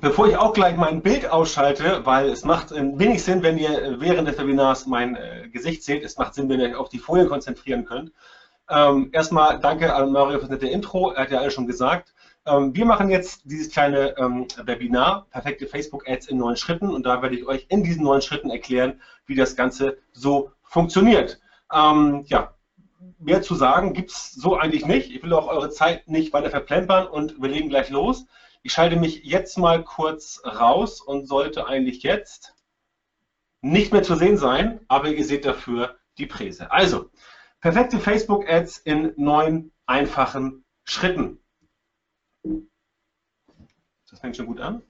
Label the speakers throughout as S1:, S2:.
S1: Bevor ich auch gleich mein Bild ausschalte, weil es macht wenig Sinn, wenn ihr während des Webinars mein äh, Gesicht seht. Es macht Sinn, wenn ihr euch auf die Folie konzentrieren könnt. Ähm, erstmal danke an Mario für das nette Intro. Er hat ja alles schon gesagt. Ähm, wir machen jetzt dieses kleine ähm, Webinar, perfekte Facebook-Ads in neun Schritten. Und da werde ich euch in diesen neun Schritten erklären, wie das Ganze so funktioniert. Ähm, ja, mehr zu sagen gibt es so eigentlich nicht. Ich will auch eure Zeit nicht weiter verplempern und wir legen gleich los. Ich schalte mich jetzt mal kurz raus und sollte eigentlich jetzt nicht mehr zu sehen sein, aber ihr seht dafür die Präse. Also, perfekte Facebook-Ads in neun einfachen Schritten. Das fängt schon gut an.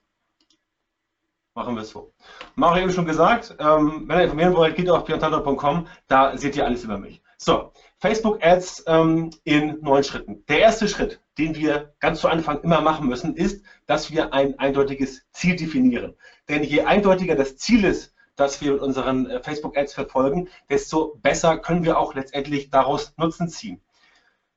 S1: Machen wir es so. Mario eben schon gesagt, ähm, wenn ihr informieren wollt, geht auf björntander.com, da seht ihr alles über mich. So, Facebook Ads ähm, in neun Schritten. Der erste Schritt, den wir ganz zu Anfang immer machen müssen, ist, dass wir ein eindeutiges Ziel definieren. Denn je eindeutiger das Ziel ist, das wir mit unseren äh, Facebook Ads verfolgen, desto besser können wir auch letztendlich daraus Nutzen ziehen.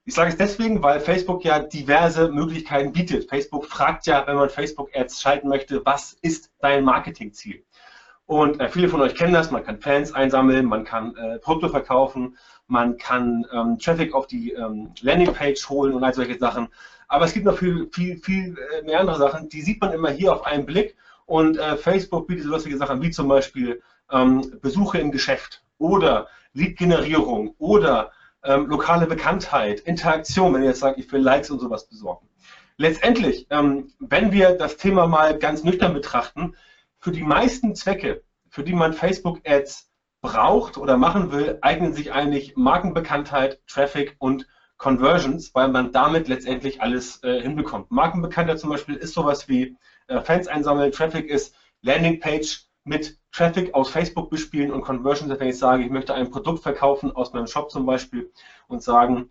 S1: Ich sage es deswegen, weil Facebook ja diverse Möglichkeiten bietet. Facebook fragt ja, wenn man Facebook-Ads schalten möchte, was ist dein Marketingziel? Und äh, viele von euch kennen das, man kann Fans einsammeln, man kann äh, Produkte verkaufen, man kann ähm, Traffic auf die ähm, Landingpage holen und all solche Sachen. Aber es gibt noch viel, viel, viel äh, mehr andere Sachen, die sieht man immer hier auf einen Blick. Und äh, Facebook bietet so lustige Sachen wie zum Beispiel ähm, Besuche im Geschäft oder Lead-Generierung oder ähm, lokale Bekanntheit, Interaktion, wenn ihr jetzt sagt, ich will Likes und sowas besorgen. Letztendlich, ähm, wenn wir das Thema mal ganz nüchtern betrachten, für die meisten Zwecke, für die man Facebook-Ads braucht oder machen will, eignen sich eigentlich Markenbekanntheit, Traffic und Conversions, weil man damit letztendlich alles äh, hinbekommt. Markenbekanntheit zum Beispiel ist sowas wie äh, Fans einsammeln, Traffic ist Landingpage mit Traffic aus Facebook bespielen und Conversions, wenn ich sage, ich möchte ein Produkt verkaufen aus meinem Shop zum Beispiel und sagen,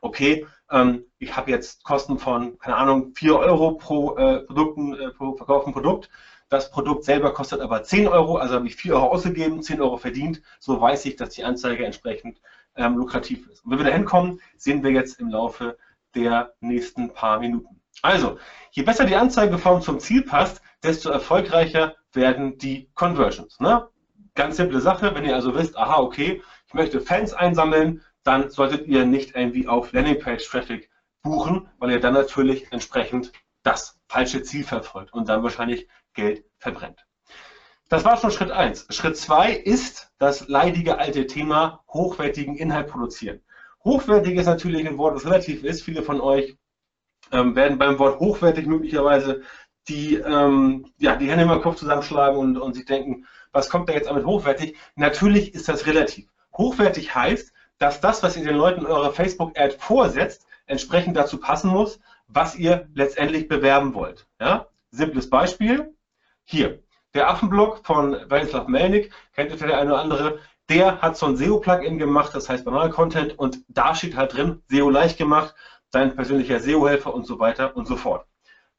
S1: okay, ähm, ich habe jetzt Kosten von, keine Ahnung, 4 Euro pro, äh, Produkten, äh, pro verkauften Produkt. Das Produkt selber kostet aber 10 Euro, also habe ich 4 Euro ausgegeben, 10 Euro verdient. So weiß ich, dass die Anzeige entsprechend ähm, lukrativ ist. Und wenn wir da hinkommen, sehen wir jetzt im Laufe der nächsten paar Minuten. Also, je besser die Anzeigeform zum Ziel passt, desto erfolgreicher werden die Conversions. Ne? Ganz simple Sache, wenn ihr also wisst, aha, okay, ich möchte Fans einsammeln, dann solltet ihr nicht irgendwie auf Landingpage-Traffic buchen, weil ihr dann natürlich entsprechend das falsche Ziel verfolgt und dann wahrscheinlich Geld verbrennt. Das war schon Schritt 1. Schritt 2 ist das leidige alte Thema hochwertigen Inhalt produzieren. Hochwertig ist natürlich ein Wort, das relativ ist. Viele von euch ähm, werden beim Wort hochwertig möglicherweise die, ähm, ja, die Hände im Kopf zusammenschlagen und, und sich denken, was kommt da jetzt damit hochwertig? Natürlich ist das relativ. Hochwertig heißt, dass das, was ihr den Leuten eurer Facebook-Ad vorsetzt, entsprechend dazu passen muss, was ihr letztendlich bewerben wollt. Ja? Simples Beispiel. Hier, der Affenblog von Wladislav Melnik, kennt ihr der eine oder andere, der hat so ein SEO-Plugin gemacht, das heißt Banal Content, und da steht halt drin, SEO leicht gemacht, dein persönlicher SEO-Helfer und so weiter und so fort.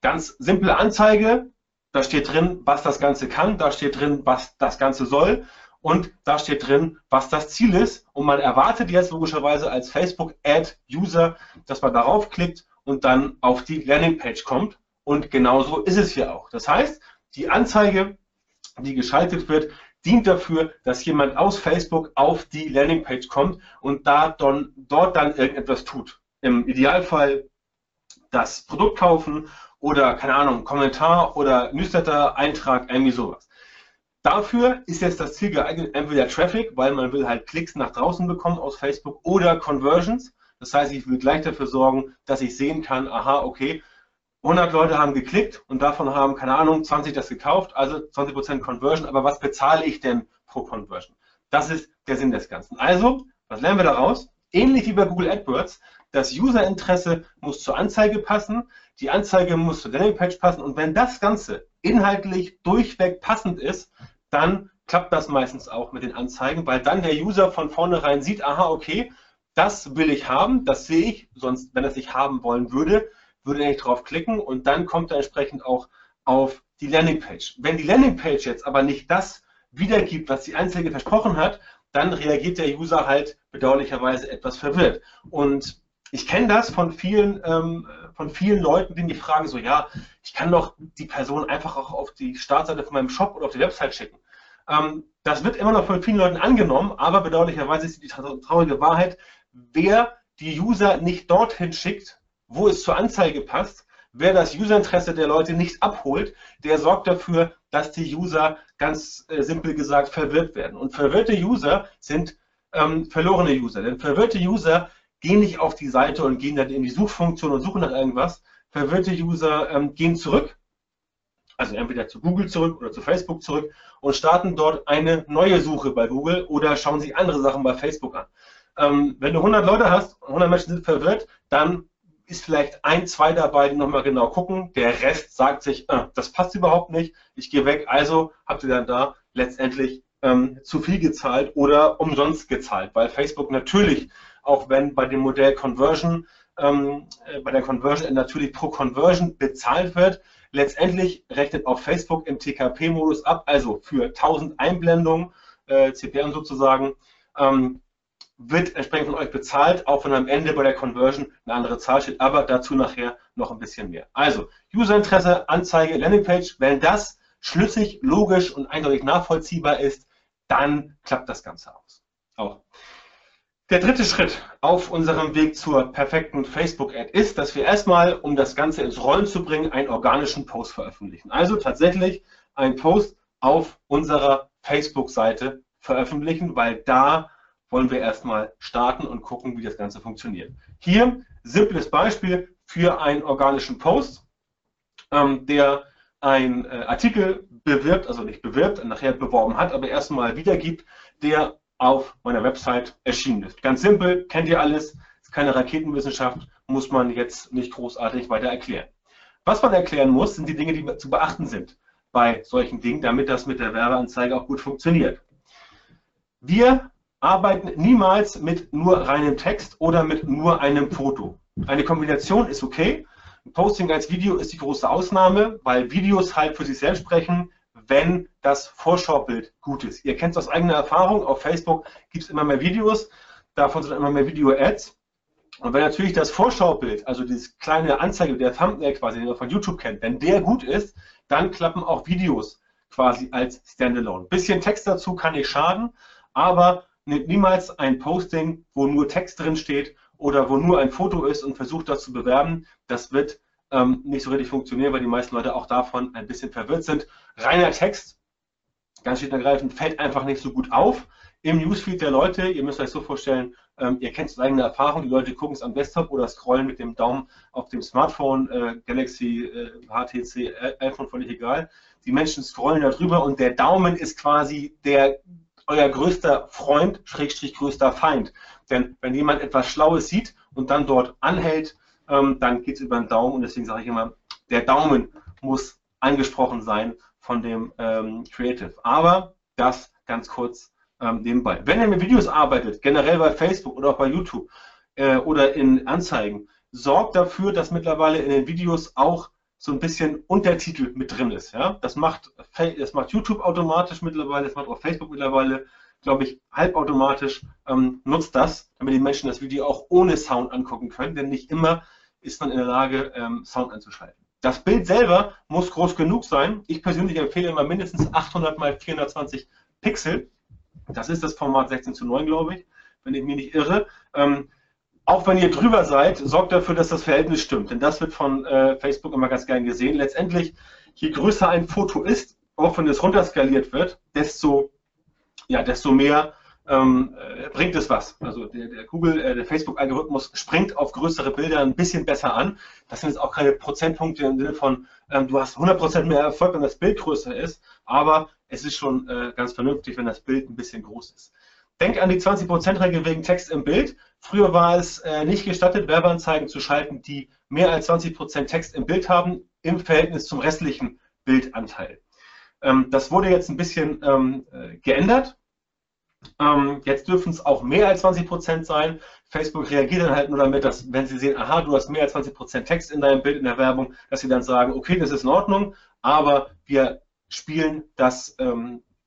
S1: Ganz simple Anzeige, da steht drin, was das Ganze kann, da steht drin, was das Ganze soll und da steht drin, was das Ziel ist und man erwartet jetzt logischerweise als Facebook-Ad-User, dass man darauf klickt und dann auf die Landingpage kommt und genauso ist es hier auch. Das heißt, die Anzeige, die geschaltet wird, dient dafür, dass jemand aus Facebook auf die Landingpage kommt und da dann, dort dann irgendetwas tut. Im Idealfall das Produkt kaufen oder, keine Ahnung, Kommentar oder Newsletter-Eintrag, irgendwie sowas. Dafür ist jetzt das Ziel geeignet, entweder Traffic, weil man will halt Klicks nach draußen bekommen aus Facebook oder Conversions. Das heißt, ich will gleich dafür sorgen, dass ich sehen kann, aha, okay, 100 Leute haben geklickt und davon haben, keine Ahnung, 20 das gekauft, also 20% Conversion. Aber was bezahle ich denn pro Conversion? Das ist der Sinn des Ganzen. Also, was lernen wir daraus? Ähnlich wie bei Google AdWords, das Userinteresse muss zur Anzeige passen, die Anzeige muss zur Landingpage passen und wenn das Ganze inhaltlich durchweg passend ist, dann klappt das meistens auch mit den Anzeigen, weil dann der User von vornherein sieht, aha, okay, das will ich haben, das sehe ich, sonst, wenn er es nicht haben wollen würde, würde er nicht drauf klicken und dann kommt er entsprechend auch auf die Landingpage. Wenn die Landingpage jetzt aber nicht das wiedergibt, was die Anzeige versprochen hat, dann reagiert der User halt bedauerlicherweise etwas verwirrt. Und ich kenne das von vielen, ähm, von vielen Leuten, die mich fragen, so ja, ich kann doch die Person einfach auch auf die Startseite von meinem Shop oder auf die Website schicken. Ähm, das wird immer noch von vielen Leuten angenommen, aber bedauerlicherweise ist die traurige Wahrheit, wer die User nicht dorthin schickt, wo es zur Anzeige passt, wer das Userinteresse der Leute nicht abholt, der sorgt dafür, dass die User ganz äh, simpel gesagt verwirrt werden. Und verwirrte User sind ähm, verlorene User. Denn verwirrte User gehen nicht auf die Seite und gehen dann in die Suchfunktion und suchen nach irgendwas. Verwirrte User ähm, gehen zurück, also entweder zu Google zurück oder zu Facebook zurück und starten dort eine neue Suche bei Google oder schauen sich andere Sachen bei Facebook an. Ähm, wenn du 100 Leute hast, 100 Menschen sind verwirrt, dann ist vielleicht ein, zwei dabei, die nochmal genau gucken. Der Rest sagt sich, äh, das passt überhaupt nicht, ich gehe weg. Also habt ihr dann da letztendlich ähm, zu viel gezahlt oder umsonst gezahlt, weil Facebook natürlich, auch wenn bei dem Modell Conversion, ähm, äh, bei der Conversion natürlich pro Conversion bezahlt wird, letztendlich rechnet auch Facebook im TKP-Modus ab, also für 1000 Einblendungen, äh, CPM sozusagen, ähm, wird entsprechend von euch bezahlt, auch wenn am Ende bei der Conversion eine andere Zahl steht, aber dazu nachher noch ein bisschen mehr. Also, Userinteresse, Anzeige, Landingpage, wenn das schlüssig, logisch und eindeutig nachvollziehbar ist, dann klappt das Ganze aus. Auch. Der dritte Schritt auf unserem Weg zur perfekten Facebook-Ad ist, dass wir erstmal, um das Ganze ins Rollen zu bringen, einen organischen Post veröffentlichen. Also tatsächlich einen Post auf unserer Facebook-Seite veröffentlichen, weil da wollen wir erstmal starten und gucken, wie das Ganze funktioniert. Hier simples Beispiel für einen organischen Post, ähm, der ein äh, Artikel bewirbt, also nicht bewirbt, nachher beworben hat, aber erstmal wiedergibt, der auf meiner Website erschienen ist. Ganz simpel, kennt ihr alles, ist keine Raketenwissenschaft, muss man jetzt nicht großartig weiter erklären. Was man erklären muss, sind die Dinge, die zu beachten sind bei solchen Dingen, damit das mit der Werbeanzeige auch gut funktioniert. Wir arbeiten niemals mit nur reinem Text oder mit nur einem Foto. Eine Kombination ist okay, Posting als Video ist die große Ausnahme, weil Videos halt für sich selbst sprechen, wenn das Vorschaubild gut ist. Ihr kennt es aus eigener Erfahrung, auf Facebook gibt es immer mehr Videos, davon sind immer mehr Video-Ads. Und wenn natürlich das Vorschaubild, also dieses kleine Anzeige, der Thumbnail quasi, den ihr von YouTube kennt, wenn der gut ist, dann klappen auch Videos quasi als Standalone. Bisschen Text dazu kann nicht schaden, aber niemals ein Posting, wo nur Text drin steht oder wo nur ein Foto ist und versucht das zu bewerben, das wird ähm, nicht so richtig funktionieren, weil die meisten Leute auch davon ein bisschen verwirrt sind. Reiner Text, ganz schlicht und ergreifend, fällt einfach nicht so gut auf im Newsfeed der Leute. Ihr müsst euch so vorstellen, ähm, ihr kennt es aus eigener Erfahrung, die Leute gucken es am Desktop oder scrollen mit dem Daumen auf dem Smartphone, äh, Galaxy, äh, HTC, iPhone, völlig egal. Die Menschen scrollen da drüber und der Daumen ist quasi der euer größter Freund, Schrägstrich größter Feind. Denn wenn jemand etwas Schlaues sieht und dann dort anhält, ähm, dann geht es über den Daumen und deswegen sage ich immer, der Daumen muss angesprochen sein von dem ähm, Creative. Aber das ganz kurz ähm, nebenbei. Wenn ihr mit Videos arbeitet, generell bei Facebook oder auch bei YouTube äh, oder in Anzeigen, sorgt dafür, dass mittlerweile in den Videos auch so ein bisschen Untertitel mit drin ist. Ja? Das, macht, das macht YouTube automatisch mittlerweile, das macht auch Facebook mittlerweile, glaube ich, halbautomatisch. Ähm, nutzt das, damit die Menschen das Video auch ohne Sound angucken können, denn nicht immer ist man in der Lage, ähm, Sound einzuschalten. Das Bild selber muss groß genug sein. Ich persönlich empfehle immer mindestens 800 x 420 Pixel. Das ist das Format 16 zu 9, glaube ich, wenn ich mich nicht irre. Ähm, auch wenn ihr drüber seid, sorgt dafür, dass das Verhältnis stimmt. Denn das wird von äh, Facebook immer ganz gern gesehen. Letztendlich, je größer ein Foto ist, auch wenn es runterskaliert wird, desto, ja, desto mehr ähm, äh, bringt es was. Also der, der Google, äh, der Facebook-Algorithmus springt auf größere Bilder ein bisschen besser an. Das sind jetzt auch keine Prozentpunkte im Sinne von, ähm, du hast 100% mehr Erfolg, wenn das Bild größer ist, aber es ist schon äh, ganz vernünftig, wenn das Bild ein bisschen groß ist. Denk an die 20%-Regel wegen Text im Bild. Früher war es äh, nicht gestattet, Werbeanzeigen zu schalten, die mehr als 20% Text im Bild haben, im Verhältnis zum restlichen Bildanteil. Ähm, das wurde jetzt ein bisschen ähm, äh, geändert. Ähm, jetzt dürfen es auch mehr als 20% sein. Facebook reagiert dann halt nur damit, dass wenn sie sehen, aha, du hast mehr als 20% Text in deinem Bild in der Werbung, dass sie dann sagen, okay, das ist in Ordnung, aber wir spielen das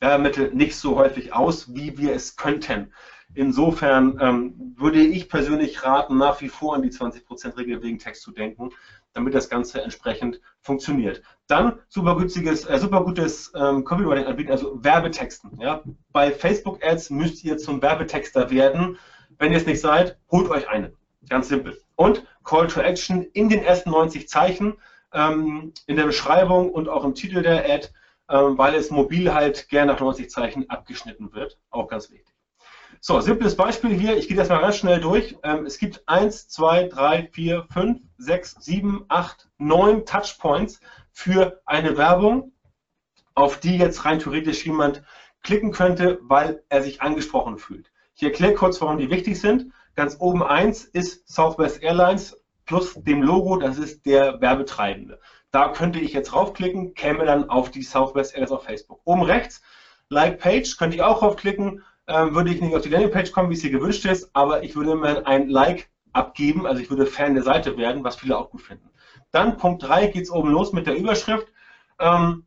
S1: Werbemittel nicht so häufig aus, wie wir es könnten. Insofern ähm, würde ich persönlich raten, nach wie vor an die 20%-Regel wegen Text zu denken, damit das Ganze entsprechend funktioniert. Dann super günstiges, äh, super gutes ähm, Copywriting anbieten, also Werbetexten. Ja? Bei Facebook Ads müsst ihr zum Werbetexter werden. Wenn ihr es nicht seid, holt euch einen. Ganz simpel. Und Call to Action in den ersten 90 Zeichen, ähm, in der Beschreibung und auch im Titel der Ad, weil es mobil halt gern nach 90 Zeichen abgeschnitten wird. Auch ganz wichtig. So, simples Beispiel hier. Ich gehe das mal ganz schnell durch. Ähm, es gibt 1, 2, 3, 4, 5, 6, 7, 8, 9 Touchpoints für eine Werbung, auf die jetzt rein theoretisch jemand klicken könnte, weil er sich angesprochen fühlt. Ich erkläre kurz, warum die wichtig sind. Ganz oben 1 ist Southwest Airlines plus dem Logo, das ist der Werbetreibende. Da könnte ich jetzt raufklicken, käme dann auf die Southwest Airlines auf Facebook. Oben rechts, Like Page, könnte ich auch raufklicken, ähm, würde ich nicht auf die Landingpage kommen, wie es hier gewünscht ist, aber ich würde mir ein Like abgeben, also ich würde Fan der Seite werden, was viele auch gut finden. Dann Punkt 3 geht es oben los mit der Überschrift. Ähm,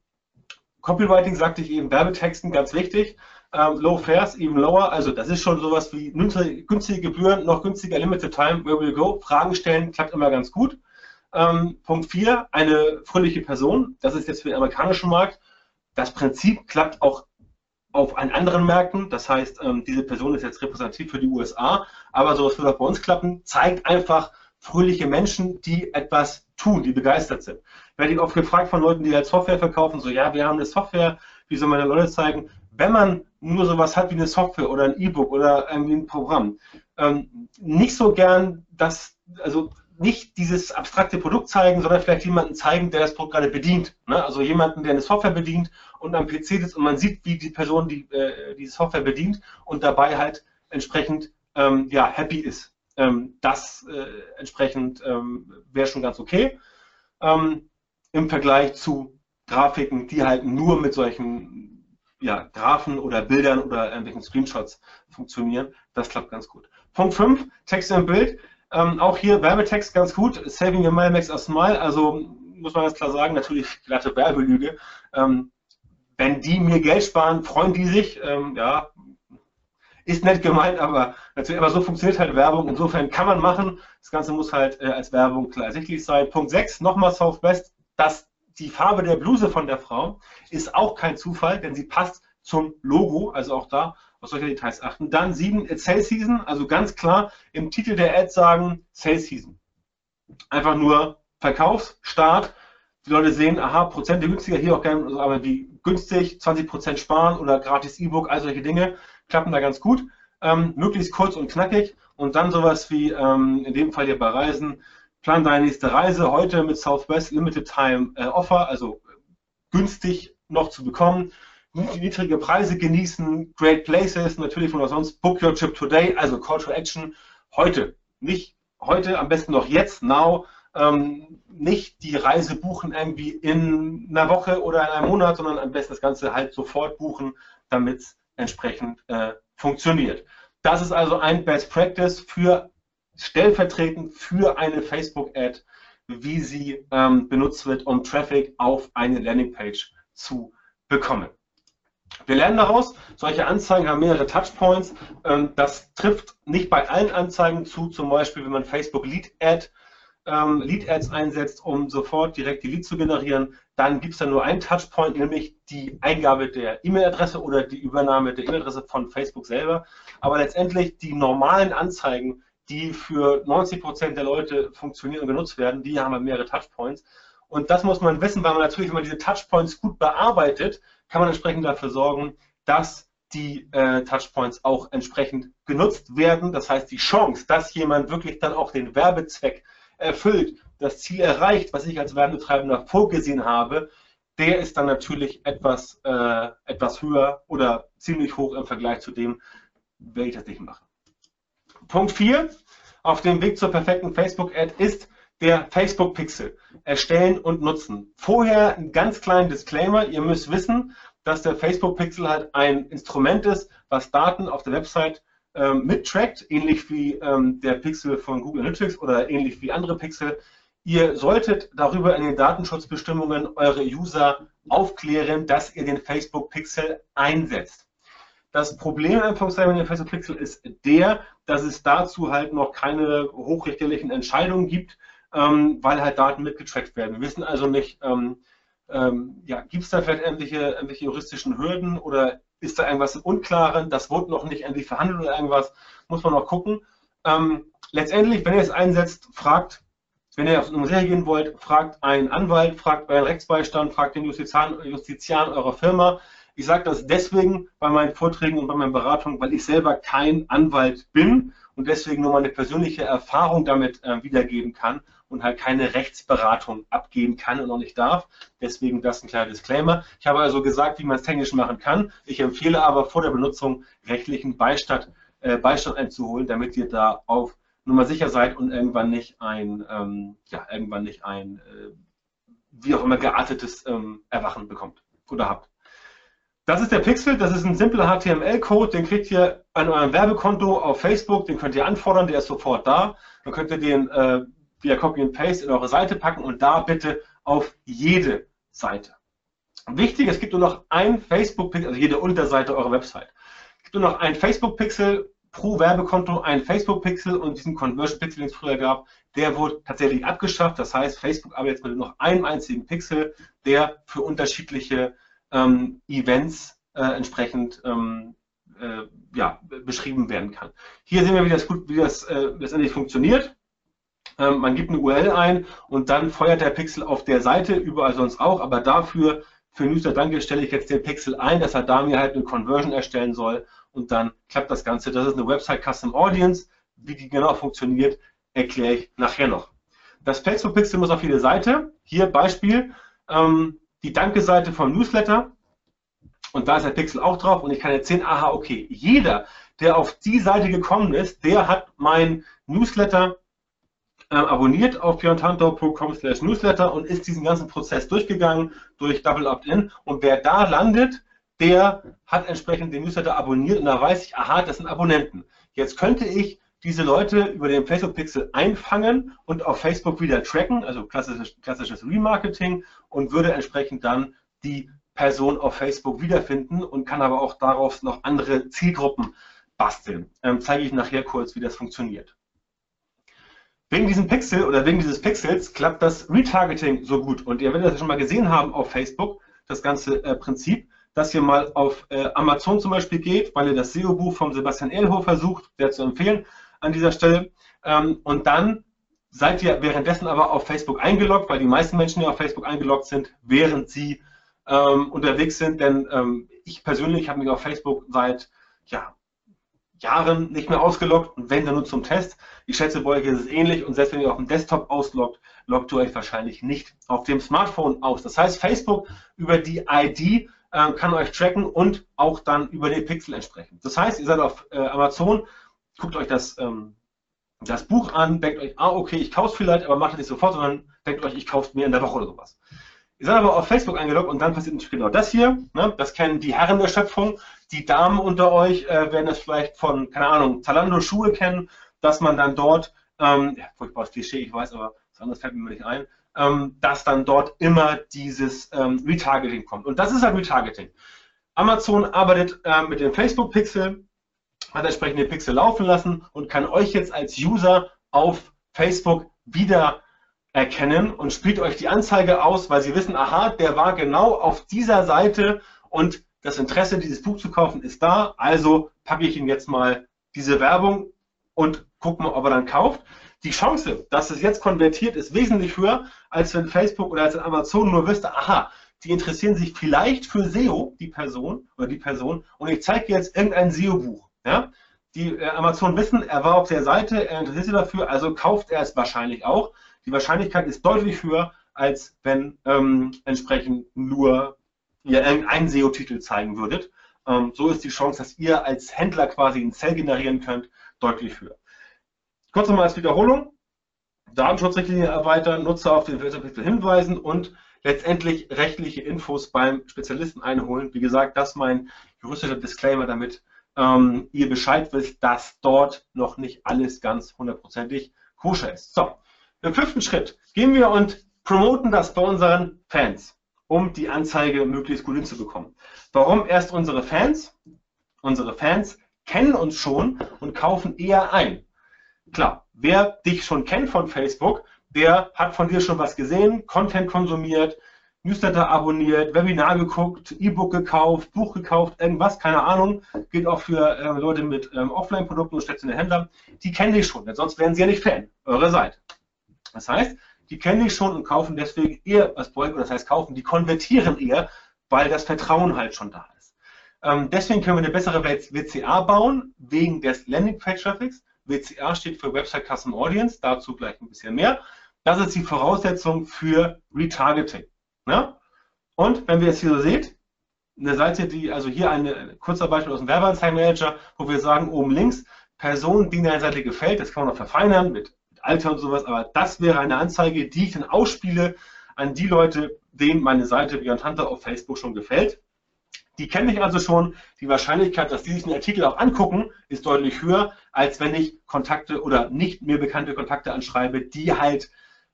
S1: Copywriting sagte ich eben, Werbetexten, ganz wichtig. Ähm, low Fares, even lower, also das ist schon sowas wie günstige Gebühren, noch günstiger Limited Time, where will go? Fragen stellen, klappt immer ganz gut. Ähm, Punkt 4, eine fröhliche Person, das ist jetzt für den amerikanischen Markt. Das Prinzip klappt auch auf einen anderen Märkten. Das heißt, ähm, diese Person ist jetzt repräsentativ für die USA, aber sowas wird auch bei uns klappen. Zeigt einfach fröhliche Menschen, die etwas tun, die begeistert sind. Ich werde oft gefragt von Leuten, die halt Software verkaufen, so, ja, wir haben eine Software, wie soll man den Leute zeigen? Wenn man nur sowas hat wie eine Software oder ein E-Book oder irgendwie ein Programm, ähm, nicht so gern, dass, also nicht dieses abstrakte Produkt zeigen, sondern vielleicht jemanden zeigen, der das Produkt gerade bedient. Ne? Also jemanden, der eine Software bedient und am PC sitzt und man sieht, wie die Person die, äh, diese Software bedient und dabei halt entsprechend ähm, ja, happy ist. Ähm, das äh, entsprechend ähm, wäre schon ganz okay. Ähm, Im Vergleich zu Grafiken, die halt nur mit solchen ja, Graphen oder Bildern oder irgendwelchen Screenshots funktionieren. Das klappt ganz gut. Punkt 5, Text im Bild. Ähm, auch hier Werbetext ganz gut. Saving your money makes a smile. Also muss man ganz klar sagen, natürlich glatte Werbelüge. Ähm, wenn die mir Geld sparen, freuen die sich. Ähm, ja, ist nett gemeint, aber natürlich, aber so funktioniert halt Werbung. Insofern kann man machen. Das Ganze muss halt äh, als Werbung klar ersichtlich sein. Punkt 6, nochmal Southwest. Das, die Farbe der Bluse von der Frau ist auch kein Zufall, denn sie passt zum Logo, also auch da auf solche Details achten. Dann 7, Sales Season, also ganz klar im Titel der Ad sagen Sales Season. Einfach nur Verkaufsstart. Die Leute sehen, aha, Prozente günstiger, hier auch gerne, also aber wie günstig, 20% sparen oder gratis E-Book, all solche Dinge klappen da ganz gut. Ähm, möglichst kurz und knackig und dann sowas wie ähm, in dem Fall hier bei Reisen, plan deine nächste Reise heute mit Southwest Limited Time äh, Offer, also günstig noch zu bekommen niedrige Preise genießen, Great Places, natürlich von sonst, Book Your Trip Today, also Call to Action, heute. Nicht heute, am besten noch jetzt, now, ähm, nicht die Reise buchen irgendwie in einer Woche oder in einem Monat, sondern am besten das Ganze halt sofort buchen, damit es entsprechend äh, funktioniert. Das ist also ein Best Practice für stellvertretend für eine Facebook-Ad, wie sie ähm, benutzt wird, um Traffic auf eine Landingpage zu bekommen. Wir lernen daraus, solche Anzeigen haben mehrere Touchpoints. Ähm, das trifft nicht bei allen Anzeigen zu, zum Beispiel wenn man Facebook Lead Ad ähm, Lead Ads einsetzt, um sofort direkt die Leads zu generieren, dann gibt es da nur einen Touchpoint, nämlich die Eingabe der E-Mail-Adresse oder die Übernahme der E-Mail-Adresse von Facebook selber. Aber letztendlich die normalen Anzeigen, die für 90 Prozent der Leute funktionieren und genutzt werden, die haben mehrere Touchpoints. Und das muss man wissen, weil man natürlich, wenn man diese Touchpoints gut bearbeitet, kann man entsprechend dafür sorgen, dass die äh, Touchpoints auch entsprechend genutzt werden. Das heißt, die Chance, dass jemand wirklich dann auch den Werbezweck erfüllt, das Ziel erreicht, was ich als Werbetreibender vorgesehen habe, der ist dann natürlich etwas, äh, etwas höher oder ziemlich hoch im Vergleich zu dem, wenn ich mache. Punkt 4 auf dem Weg zur perfekten Facebook-Ad ist der Facebook-Pixel. Erstellen und nutzen. Vorher einen ganz kleinen Disclaimer. Ihr müsst wissen, dass der Facebook-Pixel halt ein Instrument ist, was Daten auf der Website ähm, mittrackt, ähnlich wie ähm, der Pixel von Google Analytics oder ähnlich wie andere Pixel. Ihr solltet darüber in den Datenschutzbestimmungen eure User aufklären, dass ihr den Facebook-Pixel einsetzt. Das Problem im Facebook Pixel ist der, dass es dazu halt noch keine hochrichterlichen Entscheidungen gibt, ähm, weil halt Daten mitgetrackt werden. Wir wissen also nicht, ähm, ähm, ja, gibt es da vielleicht irgendwelche, irgendwelche juristischen Hürden oder ist da irgendwas im Unklaren? Das wurde noch nicht endlich verhandelt oder irgendwas, muss man noch gucken. Ähm, letztendlich, wenn ihr es einsetzt, fragt, wenn ihr auf Nummer Serie gehen wollt, fragt einen Anwalt, fragt euren Rechtsbeistand, fragt den Justizian, Justizian eurer Firma. Ich sage das deswegen bei meinen Vorträgen und bei meinen Beratungen, weil ich selber kein Anwalt bin und deswegen nur meine persönliche Erfahrung damit äh, wiedergeben kann und halt keine Rechtsberatung abgeben kann und auch nicht darf. Deswegen das ein kleiner Disclaimer. Ich habe also gesagt, wie man es technisch machen kann. Ich empfehle aber vor der Benutzung rechtlichen Beistand, äh, Beistand einzuholen, damit ihr da auf Nummer sicher seid und irgendwann nicht ein, ähm, ja, irgendwann nicht ein, äh, wie auch immer geartetes ähm, Erwachen bekommt oder habt. Das ist der Pixel, das ist ein simpler HTML-Code, den kriegt ihr an eurem Werbekonto auf Facebook, den könnt ihr anfordern, der ist sofort da. Dann könnt ihr den äh, via Copy and Paste in eure Seite packen und da bitte auf jede Seite. Wichtig, es gibt nur noch ein Facebook-Pixel, also jede Unterseite eurer Website. Es gibt nur noch ein Facebook-Pixel pro Werbekonto, ein Facebook-Pixel und diesen Conversion-Pixel, den es früher gab, der wurde tatsächlich abgeschafft. Das heißt, Facebook arbeitet jetzt mit noch einem einzigen Pixel, der für unterschiedliche ähm, Events äh, entsprechend ähm, äh, ja, beschrieben werden kann. Hier sehen wir, wie das, gut, wie das äh, letztendlich funktioniert. Ähm, man gibt eine URL ein und dann feuert der Pixel auf der Seite, überall sonst auch, aber dafür für Newsletter Danke stelle ich jetzt den Pixel ein, dass er da mir halt eine Conversion erstellen soll und dann klappt das Ganze. Das ist eine Website Custom Audience. Wie die genau funktioniert, erkläre ich nachher noch. Das Facebook Pixel muss auf jede Seite. Hier Beispiel, ähm, die Danke-Seite vom Newsletter. Und da ist der Pixel auch drauf und ich kann jetzt sehen, aha, okay, jeder, der auf die Seite gekommen ist, der hat mein Newsletter äh, abonniert auf björntantor.com slash newsletter und ist diesen ganzen Prozess durchgegangen durch Double Opt-in. Und wer da landet, der hat entsprechend den Newsletter abonniert und da weiß ich, aha, das sind Abonnenten. Jetzt könnte ich diese Leute über den Facebook Pixel einfangen und auf Facebook wieder tracken, also klassisches, klassisches Remarketing und würde entsprechend dann die Person auf Facebook wiederfinden und kann aber auch daraus noch andere Zielgruppen basteln. Ähm, zeige ich nachher kurz, wie das funktioniert. Wegen diesem Pixel oder wegen dieses Pixels klappt das Retargeting so gut. Und ihr werdet das schon mal gesehen haben auf Facebook, das ganze äh, Prinzip, dass ihr mal auf äh, Amazon zum Beispiel geht, weil ihr das SEO-Buch von Sebastian Ehlhofer sucht, sehr zu empfehlen an dieser Stelle. Ähm, und dann seid ihr währenddessen aber auf Facebook eingeloggt, weil die meisten Menschen ja auf Facebook eingeloggt sind, während sie ähm, unterwegs sind. Denn ähm, ich persönlich habe mich auf Facebook seit ja, Jahren nicht mehr ausgeloggt und wenn dann nur zum Test. Ich schätze, bei euch ist es ähnlich und selbst wenn ihr auf dem Desktop ausloggt, loggt ihr euch wahrscheinlich nicht auf dem Smartphone aus. Das heißt, Facebook über die ID äh, kann euch tracken und auch dann über den Pixel entsprechend. Das heißt, ihr seid auf äh, Amazon, guckt euch das, ähm, das Buch an, denkt euch, ah, okay, ich kaufe es vielleicht, aber macht es nicht sofort, sondern denkt euch, ich kaufe es mir in der Woche oder sowas. Ihr seid aber auf Facebook eingeloggt und dann passiert natürlich genau das hier. Ne? Das kennen die Herren der Schöpfung. Die Damen unter euch äh, werden es vielleicht von, keine Ahnung, Zalando Schuhe kennen, dass man dann dort, ähm, ja, furchtbares Klischee, ich weiß, aber was anderes fällt mir nicht ein, ähm, dass dann dort immer dieses ähm, Retargeting kommt. Und das ist halt Retargeting. Amazon arbeitet äh, mit dem Facebook-Pixel, hat entsprechend den Pixel laufen lassen und kann euch jetzt als User auf Facebook wieder erkennen und spielt euch die Anzeige aus, weil sie wissen, aha, der war genau auf dieser Seite und das Interesse, dieses Buch zu kaufen, ist da. Also packe ich ihm jetzt mal diese Werbung und gucke mal, ob er dann kauft. Die Chance, dass es jetzt konvertiert, ist wesentlich höher, als wenn Facebook oder als wenn Amazon nur wüsste, aha, die interessieren sich vielleicht für SEO, die Person oder die Person, und ich zeige jetzt irgendein SEO-Buch. Ja? Die äh, Amazon wissen, er war auf der Seite, er interessiert sich dafür, also kauft er es wahrscheinlich auch. Die Wahrscheinlichkeit ist deutlich höher, als wenn ähm, entsprechend nur ihr irgendeinen SEO-Titel zeigen würdet. Ähm, so ist die Chance, dass ihr als Händler quasi ein Sell generieren könnt, deutlich höher. Kurz nochmal als Wiederholung. Datenschutzrichtlinie erweitern, Nutzer auf den Filterpixel hinweisen und letztendlich rechtliche Infos beim Spezialisten einholen. Wie gesagt, das ist mein juristischer Disclaimer, damit ähm, ihr Bescheid wisst, dass dort noch nicht alles ganz hundertprozentig koscher ist. So, im fünften Schritt gehen wir und promoten das bei unseren Fans, um die Anzeige möglichst gut hinzubekommen. Warum erst unsere Fans? unsere Fans kennen uns schon und kaufen eher ein. Klar, wer dich schon kennt von Facebook, der hat von dir schon was gesehen, Content konsumiert, Newsletter abonniert, Webinar geguckt, E-Book gekauft, Buch gekauft, irgendwas, keine Ahnung. Gilt auch für äh, Leute mit ähm, Offline-Produkten und stationären Händlern. Die kennen dich schon, denn sonst wären sie ja nicht Fan eurer Seite. Das heißt, die kennen dich schon und kaufen deswegen eher was Projekt, das heißt kaufen, die konvertieren eher, weil das Vertrauen halt schon da ist. Ähm, deswegen können wir eine bessere WCA bauen, wegen des Landing-Page-Traffics. WCA steht für Website Custom Audience, dazu gleich ein bisschen mehr. Das ist die Voraussetzung für Retargeting. Ja? Und wenn wir jetzt hier so seht, eine Seite, die, also hier ein kurzer Beispiel aus dem Werbeanzeigenmanager, wo wir sagen, oben links, Person, die der Seite gefällt, das kann man noch verfeinern mit Alter und sowas, aber das wäre eine Anzeige, die ich dann ausspiele an die Leute, denen meine Seite Beyond Hunter auf Facebook schon gefällt. Die kenne ich also schon. Die Wahrscheinlichkeit, dass die sich den Artikel auch angucken, ist deutlich höher, als wenn ich Kontakte oder nicht mir bekannte Kontakte anschreibe, die halt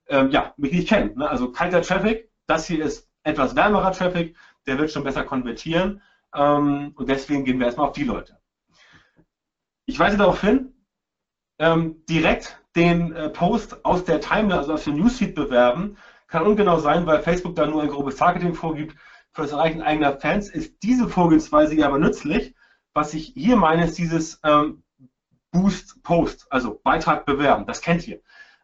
S1: ähm, ja, mich nicht kennen. Ne? Also kalter Traffic, das hier ist etwas wärmerer Traffic, der wird schon besser konvertieren. Ähm, und deswegen gehen wir erstmal auf die Leute. Ich weise darauf hin, ähm, direkt den äh, Post aus der Timeline, also aus dem Newsfeed bewerben, kann ungenau sein, weil Facebook da nur ein grobes Targeting vorgibt. Für das Erreichen eigener Fans ist diese Vorgehensweise ja aber nützlich. Was ich hier meine, ist dieses ähm, Boost Post, also Beitrag bewerben. Das kennt ihr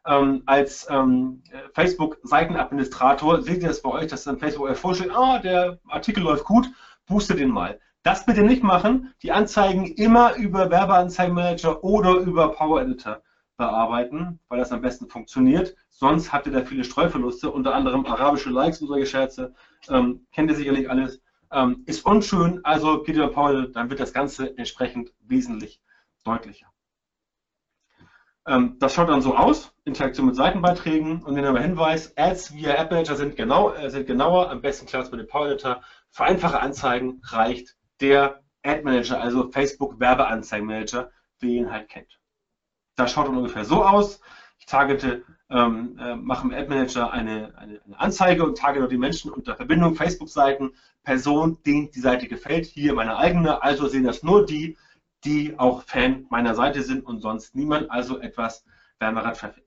S1: ähm, als ähm, Facebook-Seitenadministrator seht ihr das bei euch, dass dann Facebook euch vorstellt, ah, der Artikel läuft gut, boostet den mal. Das bitte nicht machen, die Anzeigen immer über Werbeanzeigenmanager oder über Power Editor bearbeiten, weil das am besten funktioniert. Sonst habt ihr da viele Streuverluste, unter anderem arabische Likes und solche Scherze. Ähm, kennt ihr sicherlich alles. Ähm, ist unschön, also Power Editor, dann wird das Ganze entsprechend wesentlich deutlicher. Ähm, das schaut dann so aus, Interaktion mit Seitenbeiträgen und den Hinweis, Ads via App Manager sind, genau, äh, sind genauer, am besten klar mit dem Power Editor. Für einfache Anzeigen reicht der Ad Manager, also Facebook Werbeanzeigenmanager, wie ihr ihn halt kennt. Das schaut dann ungefähr so aus. Ich targete, ähm, äh, mache im Ad Manager eine, eine, eine Anzeige und targete die Menschen unter Verbindung Facebook-Seiten, Person, denen die Seite gefällt, hier meine eigene, also sehen das nur die, die auch Fan meiner Seite sind und sonst niemand, also etwas wärmerer Traffic.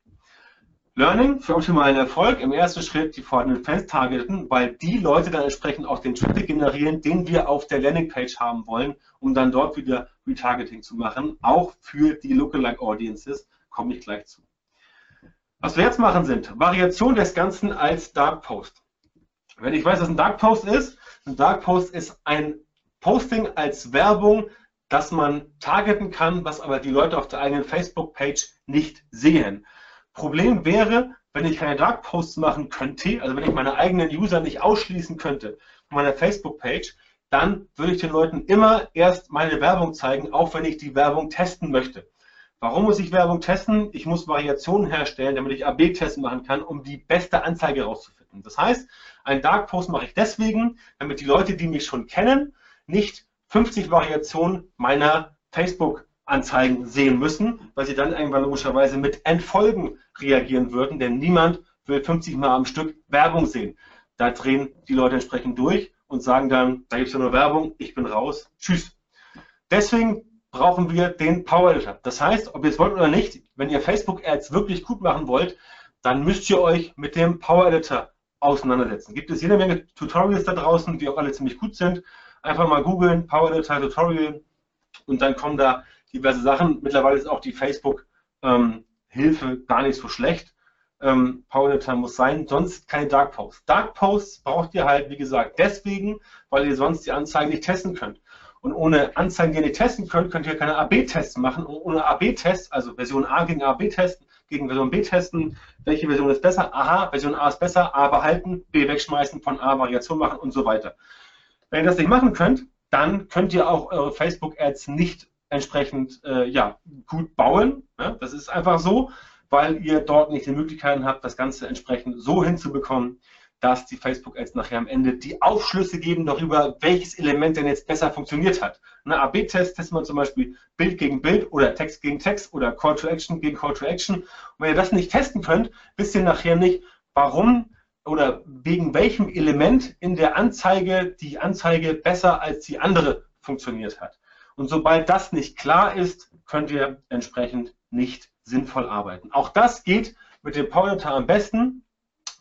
S1: Learning für optimalen Erfolg. Im ersten Schritt die vorhandenen Fans targeten, weil die Leute dann entsprechend auch den Traffic generieren, den wir auf der Landingpage haben wollen, um dann dort wieder Retargeting zu machen. Auch für die Lookalike Audiences komme ich gleich zu. Was wir jetzt machen sind Variation des Ganzen als Dark Post. Wenn ich weiß, was ein Dark Post ist, ein Dark Post ist ein Posting als Werbung dass man targeten kann, was aber die Leute auf der eigenen Facebook-Page nicht sehen. Problem wäre, wenn ich keine Dark Posts machen könnte, also wenn ich meine eigenen User nicht ausschließen könnte von meiner Facebook-Page, dann würde ich den Leuten immer erst meine Werbung zeigen, auch wenn ich die Werbung testen möchte. Warum muss ich Werbung testen? Ich muss Variationen herstellen, damit ich AB-Tests machen kann, um die beste Anzeige herauszufinden. Das heißt, einen Dark Post mache ich deswegen, damit die Leute, die mich schon kennen, nicht 50 Variationen meiner Facebook-Anzeigen sehen müssen, weil sie dann irgendwann logischerweise mit Entfolgen reagieren würden, denn niemand will 50 Mal am Stück Werbung sehen. Da drehen die Leute entsprechend durch und sagen dann, da gibt es ja nur Werbung, ich bin raus, tschüss. Deswegen brauchen wir den Power Editor. Das heißt, ob ihr es wollt oder nicht, wenn ihr Facebook-Ads wirklich gut machen wollt, dann müsst ihr euch mit dem Power Editor auseinandersetzen. Gibt es jede Menge Tutorials da draußen, die auch alle ziemlich gut sind. Einfach mal googeln, Power Editor Tutorial und dann kommen da diverse Sachen. Mittlerweile ist auch die Facebook-Hilfe ähm, gar nicht so schlecht. Ähm, Power Editor muss sein, sonst keine Dark Posts. Dark Posts braucht ihr halt, wie gesagt, deswegen, weil ihr sonst die Anzeigen nicht testen könnt. Und ohne Anzeigen, die ihr nicht testen könnt, könnt ihr keine AB-Tests machen. Und ohne AB-Tests, also Version A gegen AB testen, gegen Version B testen, welche Version ist besser? Aha, Version A ist besser, A behalten, B wegschmeißen, von A Variation machen und so weiter. Wenn ihr das nicht machen könnt, dann könnt ihr auch eure Facebook-Ads nicht entsprechend äh, ja, gut bauen. Ja, das ist einfach so, weil ihr dort nicht die Möglichkeiten habt, das Ganze entsprechend so hinzubekommen, dass die Facebook-Ads nachher am Ende die Aufschlüsse geben darüber, welches Element denn jetzt besser funktioniert hat. Eine AB-Test testet man zum Beispiel Bild gegen Bild oder Text gegen Text oder Call to Action gegen Call to Action. Und wenn ihr das nicht testen könnt, wisst ihr nachher nicht, warum oder wegen welchem Element in der Anzeige die Anzeige besser als die andere funktioniert hat. Und sobald das nicht klar ist, könnt ihr entsprechend nicht sinnvoll arbeiten. Auch das geht mit dem Power am besten.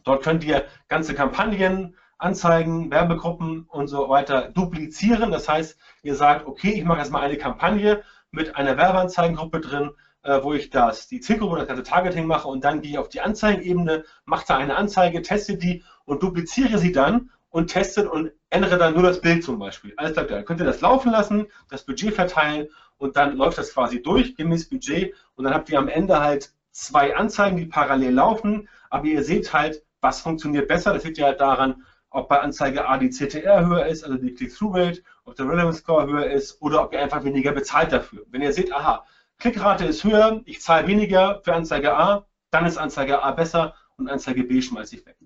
S1: Dort könnt ihr ganze Kampagnen, Anzeigen, Werbegruppen und so weiter duplizieren. Das heißt, ihr sagt, okay, ich mache jetzt mal eine Kampagne mit einer Werbeanzeigengruppe drin, äh, wo ich das, die Zielgruppe, das ganze Targeting mache und dann gehe ich auf die Anzeigenebene, mache da eine Anzeige, teste die und dupliziere sie dann und testet und ändere dann nur das Bild zum Beispiel. Alles klar, dann könnt ihr das laufen lassen, das Budget verteilen und dann läuft das quasi durch, gemäß Budget und dann habt ihr am Ende halt zwei Anzeigen, die parallel laufen, aber ihr seht halt, was funktioniert besser. Das liegt ja halt daran, ob bei Anzeige A die CTR höher ist, also die Click-Through-Rate, ob der Relevance Score höher ist oder ob ihr einfach weniger bezahlt dafür. Wenn ihr seht, aha, Klickrate ist höher, ich zahle weniger für Anzeige A, dann ist Anzeige A besser und Anzeige B schmeiße ich weg.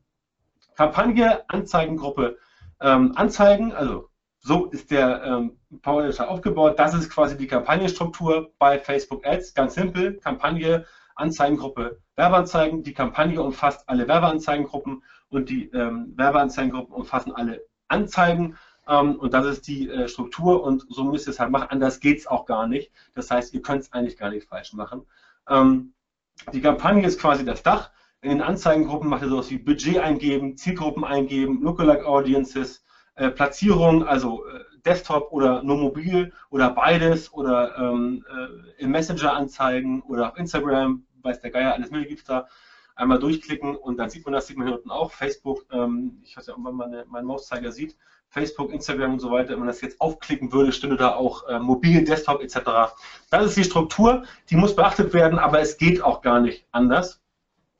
S1: Kampagne, Anzeigengruppe, ähm, Anzeigen, also so ist der ähm, Power aufgebaut. Das ist quasi die Kampagnenstruktur bei Facebook Ads. Ganz simpel, Kampagne, Anzeigengruppe, Werbeanzeigen. Die Kampagne umfasst alle Werbeanzeigengruppen und die ähm, Werbeanzeigengruppen umfassen alle Anzeigen. Ähm, und das ist die äh, Struktur und so müsst ihr es halt machen. Anders geht es auch gar nicht. Das heißt, ihr könnt es eigentlich gar nicht falsch machen. Ähm, die Kampagne ist quasi das Dach. In den Anzeigengruppen macht ihr sowas wie Budget eingeben, Zielgruppen eingeben, Lookalike Audiences, äh, Platzierung, also äh, Desktop oder nur mobil oder beides oder ähm, äh, im Messenger anzeigen oder auf Instagram, weiß der Geier, alles mögliche gibt es da. Einmal durchklicken und dann sieht man das, sieht man hier unten auch. Facebook, ähm, ich weiß ja, ob man meine, meinen Mauszeiger sieht, Facebook, Instagram und so weiter, wenn man das jetzt aufklicken würde, stünde da auch äh, mobil, Desktop etc. Das ist die Struktur, die muss beachtet werden, aber es geht auch gar nicht anders.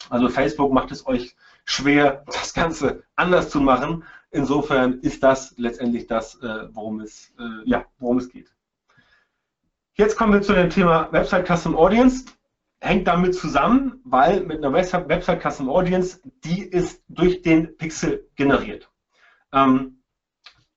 S1: Also Facebook macht es euch schwer, das Ganze anders zu machen. Insofern ist das letztendlich das, äh, worum, es, äh, ja, worum es geht. Jetzt kommen wir zu dem Thema Website Custom Audience. Hängt damit zusammen, weil mit einer Website Custom Audience, die ist durch den Pixel generiert. Ähm,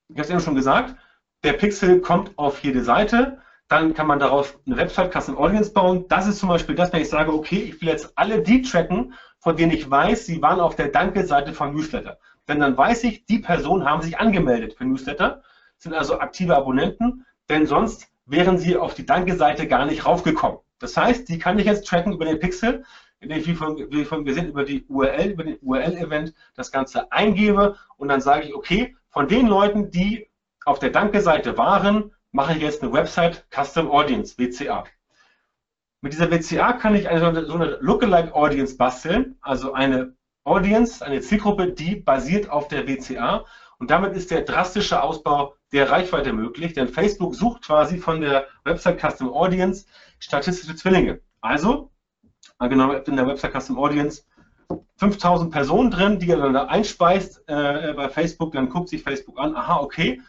S1: ich habe es eben schon gesagt, der Pixel kommt auf jede Seite, dann kann man darauf eine Website Custom Audience bauen. Das ist zum Beispiel das, wenn ich sage, okay, ich will jetzt alle die tracken, von denen ich weiß, sie waren auf der Danke-Seite von Newsletter. Denn dann weiß ich, die Personen haben sich angemeldet für Newsletter, sind also aktive Abonnenten, denn sonst wären sie auf die Danke-Seite gar nicht raufgekommen. Das heißt, die kann ich jetzt tracken über den Pixel, indem ich, wie von, wie von gesehen, über die URL, über den URL-Event das Ganze eingebe und dann sage ich, okay, von den Leuten, die auf der Danke-Seite waren, mache ich jetzt eine Website Custom Audience, WCA. Mit dieser WCA kann ich eine, so eine Lookalike Audience basteln, also eine Audience, eine Zielgruppe, die basiert auf der WCA. Und damit ist der drastische Ausbau der Reichweite möglich, denn Facebook sucht quasi von der Website Custom Audience statistische Zwillinge. Also, angenommen, in der Website Custom Audience 5000 Personen drin, die er dann da einspeist äh, bei Facebook, dann guckt sich Facebook an, aha, okay,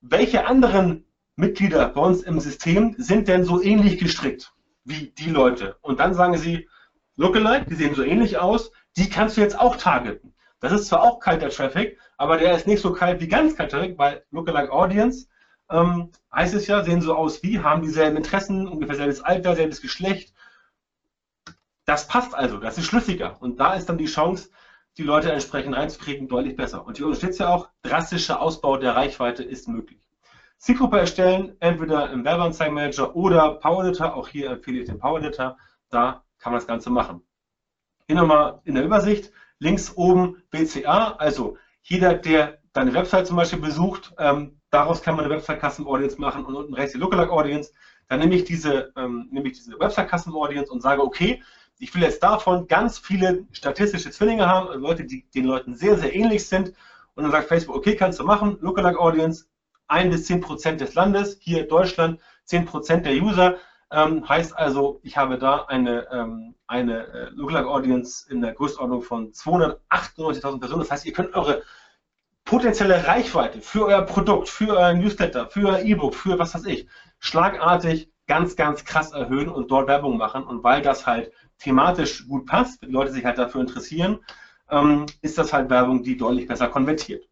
S1: welche anderen Mitglieder bei uns im System sind denn so ähnlich gestrickt wie die Leute? Und dann sagen sie, Lookalike, die sehen so ähnlich aus, die kannst du jetzt auch targeten. Das ist zwar auch kalter Traffic, aber der ist nicht so kalt wie ganz kalter Traffic, weil Lookalike Audience ähm, heißt es ja, sehen so aus wie, haben dieselben Interessen, ungefähr selbes Alter, selbes Geschlecht. Das passt also, das ist schlüssiger. Und da ist dann die Chance, die Leute entsprechend reinzukriegen, deutlich besser. Und hier unterstützt ja auch, drastischer Ausbau der Reichweite ist möglich. Zielgruppe erstellen, entweder im Werbeanzeigenmanager oder Power Editor. Auch hier empfehle ich den Power Editor. Da kann man das Ganze machen. Hier nochmal in der Übersicht, links oben BCA, also jeder, der deine Website zum Beispiel besucht, ähm, daraus kann man eine Website Custom Audience machen und unten rechts die Lookalike Audience. Dann nehme ich diese, ähm, nehme ich diese Website Custom Audience und sage, okay, ich will jetzt davon ganz viele statistische Zwillinge haben, also Leute, die den Leuten sehr, sehr ähnlich sind. Und dann sagt Facebook, okay, kannst du machen, Lookalike Audience, 1 bis 10 Prozent des Landes, hier Deutschland 10 Prozent der User. Ähm, heißt also, ich habe da eine, ähm, eine äh, Lookalike Audience in der Größenordnung von 298.000 Personen. Das heißt, ihr könnt eure potenzielle Reichweite für euer Produkt, für euer Newsletter, für euer E-Book, für was weiß ich, schlagartig ganz, ganz krass erhöhen und dort Werbung machen. Und weil das halt thematisch gut passt, wenn die Leute sich halt dafür interessieren, ähm, ist das halt Werbung, die deutlich besser konvertiert.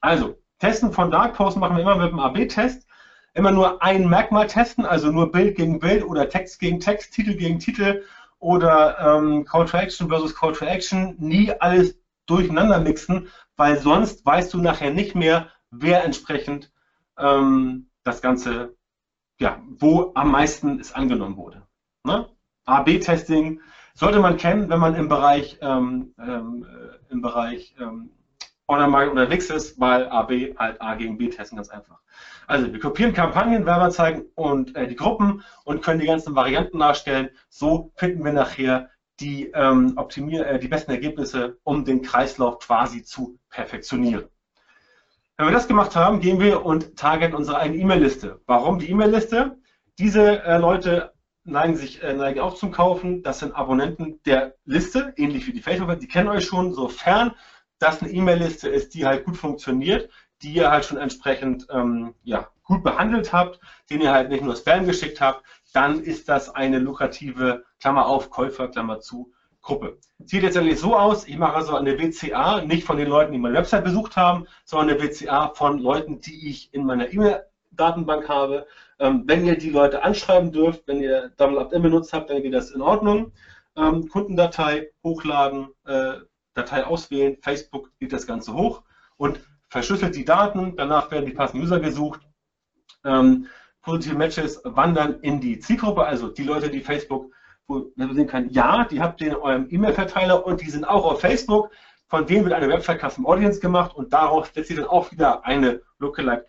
S1: Also, Testen von Dark Posts machen wir immer mit einem AB-Test immer nur ein Merkmal testen, also nur Bild gegen Bild oder Text gegen Text, Titel gegen Titel oder ähm, Call to Action versus Call to Action, nie alles durcheinander mixen, weil sonst weißt du nachher nicht mehr, wer entsprechend ähm, das Ganze ja, wo am meisten es angenommen wurde. Ne? A-B-Testing sollte man kennen, wenn man im Bereich, ähm, ähm, äh, im Bereich ähm, Online-Marketing unterwegs ist, weil A-B halt A gegen B testen, ganz einfach. Also wir kopieren Kampagnen, Werbeanzeigen und äh, die Gruppen und können die ganzen Varianten nachstellen. So finden wir nachher die, ähm, optimier äh, die besten Ergebnisse, um den Kreislauf quasi zu perfektionieren. Wenn wir das gemacht haben, gehen wir und targeten unsere eigene E-Mail-Liste. Warum die E-Mail-Liste? Diese äh, Leute neigen sich äh, neigen auch zum Kaufen. Das sind Abonnenten der Liste, ähnlich wie die Facebook. Die kennen euch schon, sofern das eine E-Mail-Liste ist, die halt gut funktioniert, die ihr halt schon entsprechend ähm, ja, gut behandelt habt, den ihr halt nicht nur Spam geschickt habt, dann ist das eine lukrative, Klammer auf, Käufer, Klammer zu, Gruppe. Sieht letztendlich so aus, ich mache also eine WCA, nicht von den Leuten, die meine Website besucht haben, sondern eine WCA von Leuten, die ich in meiner E-Mail-Datenbank habe. Ähm, wenn ihr die Leute anschreiben dürft, wenn ihr Double Opt-in benutzt habt, dann geht das in Ordnung. Ähm, Kundendatei hochladen, äh, Datei auswählen, Facebook geht das Ganze hoch und verschlüsselt die Daten, danach werden die passenden User gesucht. Ähm, positive Matches wandern in die Zielgruppe, also die Leute, die Facebook sehen kann, ja, die habt ihr in eurem E-Mail-Verteiler und die sind auch auf Facebook. Von denen wird eine Website Custom Audience gemacht und daraus lässt sich dann auch wieder eine Lookalike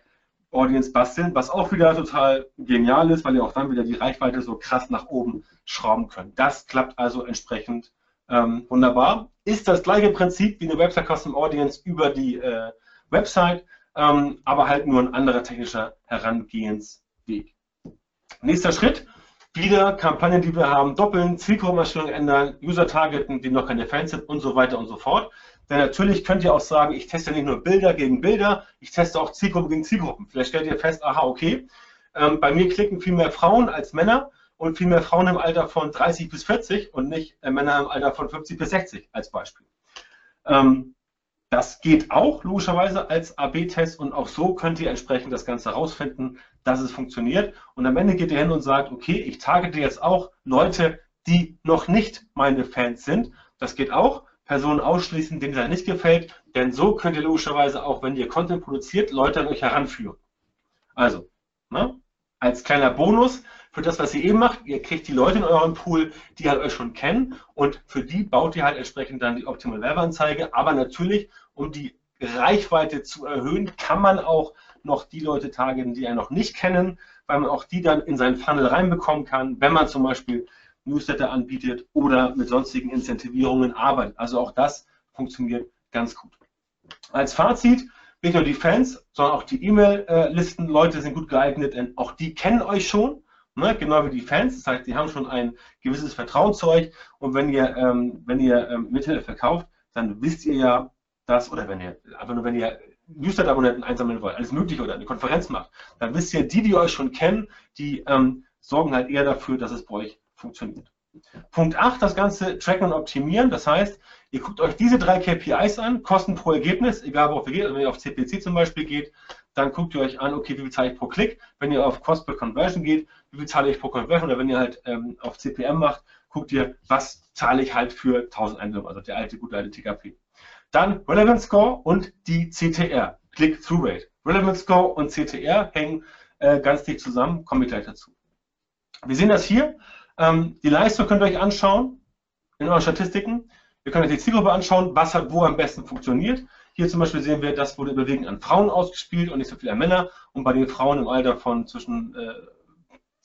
S1: Audience basteln, was auch wieder total genial ist, weil ihr auch dann wieder die Reichweite so krass nach oben schrauben könnt. Das klappt also entsprechend ähm, wunderbar. Ist das gleiche Prinzip wie eine Website Custom Audience über die äh, Website, ähm, aber halt nur ein anderer technischer Herangehensweg. Nächster Schritt, wieder Kampagnen, die wir haben, doppeln, Zielgruppenerstellung ändern, User targeten, die noch keine Fans sind und so weiter und so fort. Denn natürlich könnt ihr auch sagen, ich teste nicht nur Bilder gegen Bilder, ich teste auch Zielgruppen gegen Zielgruppen. Vielleicht stellt ihr fest, aha, okay, ähm, bei mir klicken viel mehr Frauen als Männer und viel mehr Frauen im Alter von 30 bis 40 und nicht äh, Männer im Alter von 50 bis 60 als Beispiel. Ähm, das geht auch logischerweise als AB-Test und auch so könnt ihr entsprechend das Ganze herausfinden, dass es funktioniert. Und am Ende geht ihr hin und sagt, okay, ich targete jetzt auch Leute, die noch nicht meine Fans sind. Das geht auch. Personen ausschließen, denen das nicht gefällt, denn so könnt ihr logischerweise auch, wenn ihr Content produziert, Leute an euch heranführen. Also, ne? als kleiner Bonus für das, was ihr eben macht, ihr kriegt die Leute in eurem Pool, die halt euch schon kennen und für die baut ihr halt entsprechend dann die optimale Werbeanzeige. Aber natürlich, um die Reichweite zu erhöhen, kann man auch noch die Leute targeten, die einen noch nicht kennen, weil man auch die dann in seinen Funnel reinbekommen kann, wenn man zum Beispiel Newsletter anbietet oder mit sonstigen Incentivierungen arbeitet. Also auch das funktioniert ganz gut. Als Fazit, nicht nur die Fans, sondern auch die E-Mail-Listen, Leute sind gut geeignet, denn auch die kennen euch schon. Ne, genau wie die Fans, das heißt, die haben schon ein gewisses Vertrauen zu euch und wenn ihr, ähm, wenn ihr ähm, Mittel verkauft, dann wisst ihr ja, dass, oder wenn ihr, einfach nur wenn ihr Newsletter-Abonnenten einsammeln wollt, alles mögliche oder eine Konferenz macht, dann wisst ihr, die, die euch schon kennen, die ähm, sorgen halt eher dafür, dass es bei euch funktioniert. Punkt 8, das Ganze tracken und optimieren. Das heißt, ihr guckt euch diese drei KPIs an, Kosten pro Ergebnis, egal worauf ihr geht, also wenn ihr auf CPC zum Beispiel geht, dann guckt ihr euch an, okay, wie viel zahle ich pro Klick. Wenn ihr auf Cost per Conversion geht, wie zahle ich pro Conversion. Oder wenn ihr halt ähm, auf CPM macht, guckt ihr, was zahle ich halt für 1000 Einwürfe, also der alte, gute alte TKP. Dann Relevance Score und die CTR, Click-Through Rate. Relevance Score und CTR hängen äh, ganz dicht zusammen, komme ich gleich dazu. Wir sehen das hier. Ähm, die Leistung könnt ihr euch anschauen in euren Statistiken. Ihr könnt euch die Zielgruppe anschauen, was hat wo am besten funktioniert. Hier zum Beispiel sehen wir, das wurde überwiegend an Frauen ausgespielt und nicht so viel an Männer. Und bei den Frauen im Alter von zwischen äh,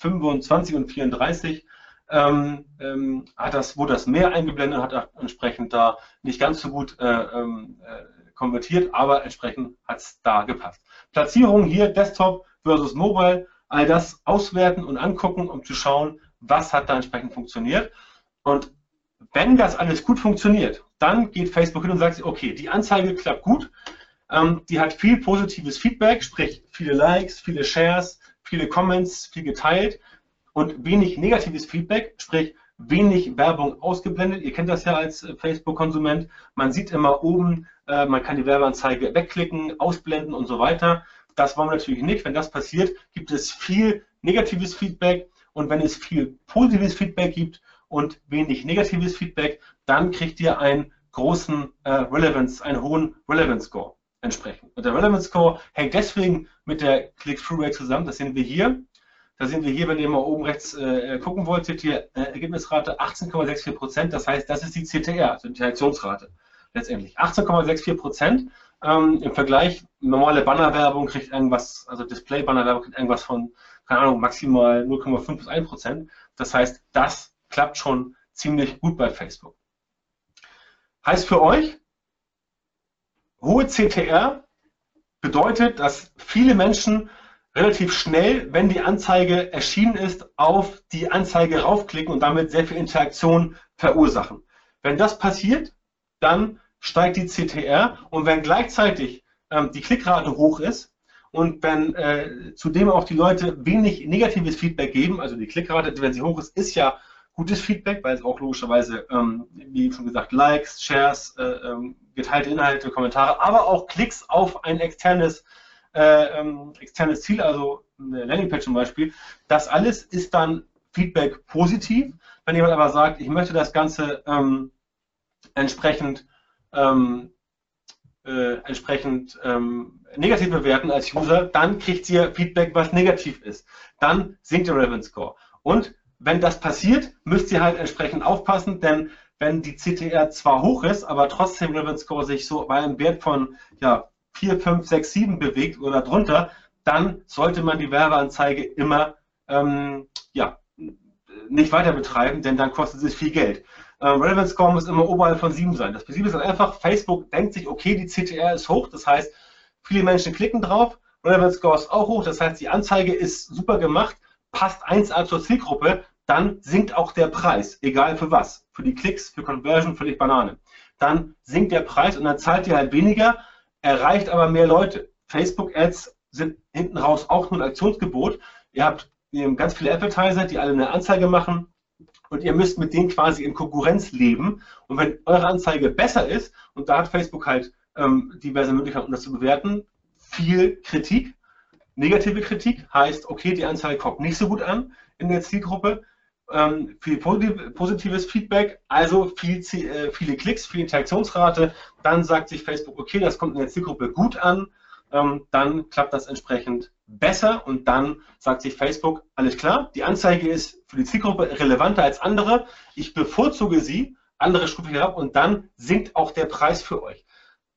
S1: 25 und 34 ähm, ähm, hat das, wurde das mehr eingeblendet und hat entsprechend da nicht ganz so gut äh, ähm, äh, konvertiert, aber entsprechend hat es da gepasst. Platzierung hier, Desktop versus Mobile, all das auswerten und angucken, um zu schauen, was hat da entsprechend funktioniert. Und wenn das alles gut funktioniert, dann geht Facebook hin und sagt, okay, die Anzeige klappt gut, ähm, die hat viel positives Feedback, sprich viele Likes, viele Shares, viele Comments, viel geteilt und wenig negatives Feedback, sprich wenig Werbung ausgeblendet. Ihr kennt das ja als Facebook-Konsument. Man sieht immer oben, äh, man kann die Werbeanzeige wegklicken, ausblenden und so weiter. Das wollen wir natürlich nicht. Wenn das passiert, gibt es viel negatives Feedback und wenn es viel positives Feedback gibt, und wenig negatives Feedback, dann kriegt ihr einen großen äh, Relevance, einen hohen Relevance Score entsprechend. Und der Relevance Score hängt deswegen mit der Click-Through Rate zusammen, das sehen wir hier. Da sind wir hier, wenn ihr mal oben rechts äh, gucken wollt, seht ihr äh, Ergebnisrate 18,64 Prozent. Das heißt, das ist die CTR, also die Interaktionsrate letztendlich. 18,64 Prozent. Ähm, Im Vergleich, normale Bannerwerbung kriegt irgendwas, also Display-Bannerwerbung kriegt irgendwas von, keine Ahnung, maximal 0,5 bis 1 Prozent. Das heißt, das klappt schon ziemlich gut bei Facebook. Heißt für euch, hohe CTR bedeutet, dass viele Menschen relativ schnell, wenn die Anzeige erschienen ist, auf die Anzeige raufklicken und damit sehr viel Interaktion verursachen. Wenn das passiert, dann steigt die CTR und wenn gleichzeitig ähm, die Klickrate hoch ist und wenn äh, zudem auch die Leute wenig negatives Feedback geben, also die Klickrate, wenn sie hoch ist, ist ja gutes Feedback, weil es auch logischerweise, ähm, wie schon gesagt, Likes, Shares, äh, ähm, geteilte Inhalte, Kommentare, aber auch Klicks auf ein externes, äh, ähm, externes Ziel, also eine Landingpage zum Beispiel. Das alles ist dann Feedback positiv. Wenn jemand aber sagt, ich möchte das Ganze ähm, entsprechend ähm, äh, entsprechend ähm, negativ bewerten als User, dann kriegt ihr Feedback, was negativ ist. Dann sinkt der Relevance Score. Und wenn das passiert, müsst ihr halt entsprechend aufpassen, denn wenn die CTR zwar hoch ist, aber trotzdem Relevance Score sich so bei einem Wert von ja, 4, 5, 6, 7 bewegt oder drunter, dann sollte man die Werbeanzeige immer ähm, ja, nicht weiter betreiben, denn dann kostet es viel Geld. Ähm, Relevance Score muss immer oberhalb von 7 sein. Das Prinzip ist halt einfach, Facebook denkt sich, okay, die CTR ist hoch, das heißt, viele Menschen klicken drauf, Relevance Score ist auch hoch, das heißt, die Anzeige ist super gemacht, passt 1A zur Zielgruppe, dann sinkt auch der Preis, egal für was. Für die Klicks, für Conversion, völlig Banane. Dann sinkt der Preis und dann zahlt ihr halt weniger, erreicht aber mehr Leute. Facebook-Ads sind hinten raus auch nur ein Aktionsgebot. Ihr habt ganz viele Advertiser, die alle eine Anzeige machen und ihr müsst mit denen quasi in Konkurrenz leben. Und wenn eure Anzeige besser ist, und da hat Facebook halt ähm, diverse Möglichkeiten, um das zu bewerten, viel Kritik, negative Kritik heißt, okay, die Anzeige kommt nicht so gut an in der Zielgruppe, ähm, viel positives Feedback, also viel, äh, viele Klicks, viel Interaktionsrate. Dann sagt sich Facebook, okay, das kommt in der Zielgruppe gut an. Ähm, dann klappt das entsprechend besser und dann sagt sich Facebook, alles klar, die Anzeige ist für die Zielgruppe relevanter als andere. Ich bevorzuge sie, andere stufe ich herab und dann sinkt auch der Preis für euch.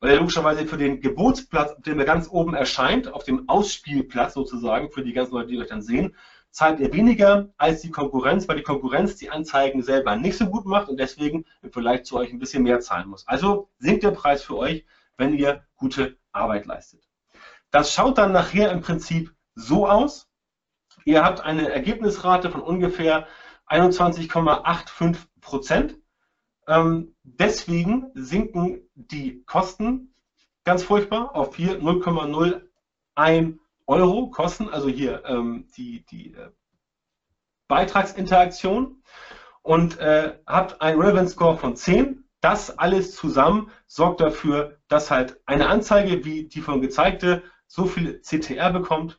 S1: Weil er logischerweise für den Gebotsplatz, auf dem er ganz oben erscheint, auf dem Ausspielplatz sozusagen, für die ganzen Leute, die euch dann sehen, zahlt ihr weniger als die Konkurrenz, weil die Konkurrenz die Anzeigen selber nicht so gut macht und deswegen vielleicht zu euch ein bisschen mehr zahlen muss. Also sinkt der Preis für euch, wenn ihr gute Arbeit leistet. Das schaut dann nachher im Prinzip so aus. Ihr habt eine Ergebnisrate von ungefähr 21,85 Prozent. Ähm, deswegen sinken die Kosten ganz furchtbar auf hier 0,01 Euro kosten, also hier ähm, die, die äh, Beitragsinteraktion und äh, habt einen Relevance Score von 10. Das alles zusammen sorgt dafür, dass halt eine Anzeige wie die von gezeigte so viel CTR bekommt.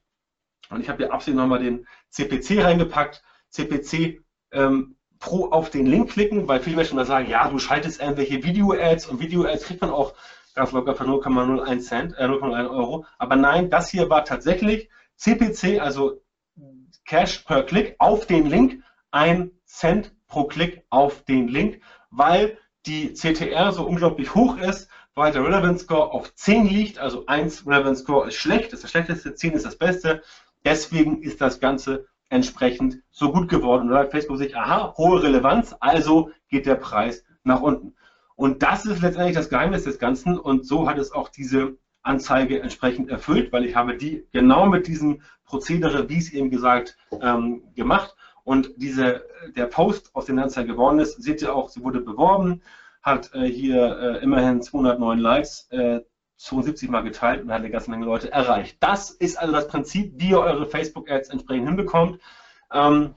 S1: Und ich habe hier absolut nochmal den CPC reingepackt. CPC ähm, pro auf den Link klicken, weil viele Menschen mal sagen, ja, du schaltest irgendwelche Video-Ads und Video-Ads kriegt man auch ganz locker für 0,01 Cent, äh, 0,1 Euro. Aber nein, das hier war tatsächlich CPC, also Cash per Klick auf den Link, ein Cent pro Klick auf den Link, weil die CTR so unglaublich hoch ist, weil der Relevance Score auf 10 liegt, also 1 Relevance Score ist schlecht, ist das schlechteste, 10 ist das beste. Deswegen ist das Ganze entsprechend so gut geworden. Und da sagt Facebook sich, aha, hohe Relevanz, also geht der Preis nach unten. Und das ist letztendlich das Geheimnis des Ganzen und so hat es auch diese Anzeige entsprechend erfüllt, weil ich habe die genau mit diesem Prozedere, wie es eben gesagt, ähm, gemacht. Und diese, der Post, aus dem Anzeige geworden ist, seht ihr auch, sie wurde beworben, hat äh, hier äh, immerhin 209 Likes, äh, 72 Mal geteilt und hat eine ganze Menge Leute erreicht. Das ist also das Prinzip, wie ihr eure Facebook-Ads entsprechend hinbekommt. Ähm,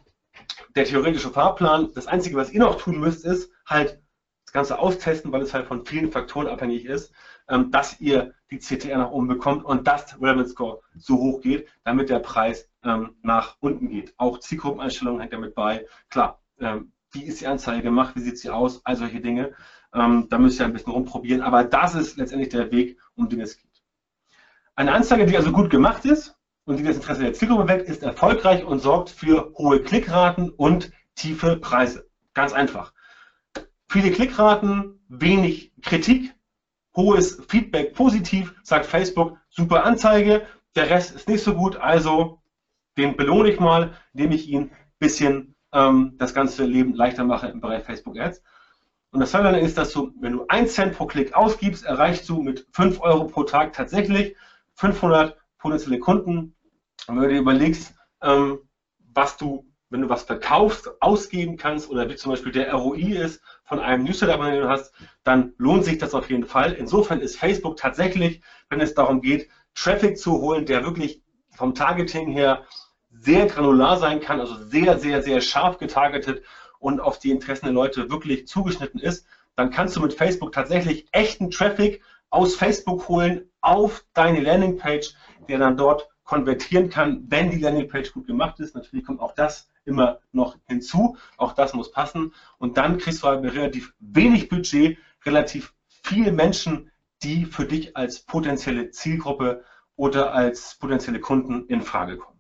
S1: der theoretische Fahrplan, das Einzige, was ihr noch tun müsst, ist halt das Ganze austesten, weil es halt von vielen Faktoren abhängig ist, ähm, dass ihr die CTR nach oben bekommt und das Relevance Score so hoch geht, damit der Preis ähm, nach unten geht. Auch Zielgruppeneinstellungen hängt damit bei. Klar, ähm, wie ist die Anzeige gemacht, wie sieht sie aus, all solche Dinge. da müsst ihr ein bisschen rumprobieren, aber das ist letztendlich der Weg, um den es geht. Eine Anzeige, die also gut gemacht ist und die das Interesse der Zielgruppe weckt, ist erfolgreich und sorgt für hohe Klickraten und tiefe Preise. Ganz einfach. Viele Klickraten, wenig Kritik, hohes Feedback positiv, sagt Facebook, super Anzeige, der Rest ist nicht so gut, also den belohne ich mal, indem ich ihn ein bisschen ähm, das ganze Leben leichter mache im Bereich Facebook Ads. Und das Tolle ist, dass du, wenn du 1 Cent pro Klick ausgibst, erreichst du mit 5 Euro pro Tag tatsächlich 500 potenzielle Kunden. Und wenn du dir überlegst, ähm, was du, wenn du was verkaufst, ausgeben kannst oder wie zum Beispiel der ROI ist von einem Newsletter, den du hast, dann lohnt sich das auf jeden Fall. Insofern ist Facebook tatsächlich, wenn es darum geht, Traffic zu holen, der wirklich vom Targeting her sehr granular sein kann, also sehr, sehr, sehr scharf getargetet und auf die Interessen der Leute wirklich zugeschnitten ist, dann kannst du mit Facebook tatsächlich echten Traffic aus Facebook holen auf deine Landingpage, der dann dort konvertieren kann, wenn die Landingpage gut gemacht ist. Natürlich kommt auch das immer noch hinzu. Auch das muss passen. Und dann kriegst du halt mit relativ wenig Budget relativ viele Menschen, die für dich als potenzielle Zielgruppe oder als potenzielle Kunden in Frage kommen.